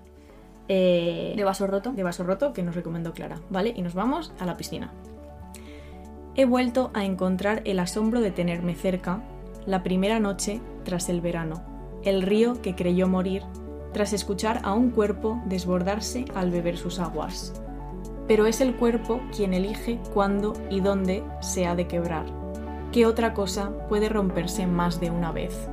Eh, De vaso roto. de vaso roto que nos recomendó Clara, ¿vale? Y nos vamos a la piscina. He vuelto a encontrar el asombro de tenerme cerca la primera noche tras el verano, el río que creyó morir tras escuchar a un cuerpo desbordarse al beber sus aguas. Pero es el cuerpo quien elige cuándo y dónde se ha de quebrar. ¿Qué otra cosa puede romperse más de una vez?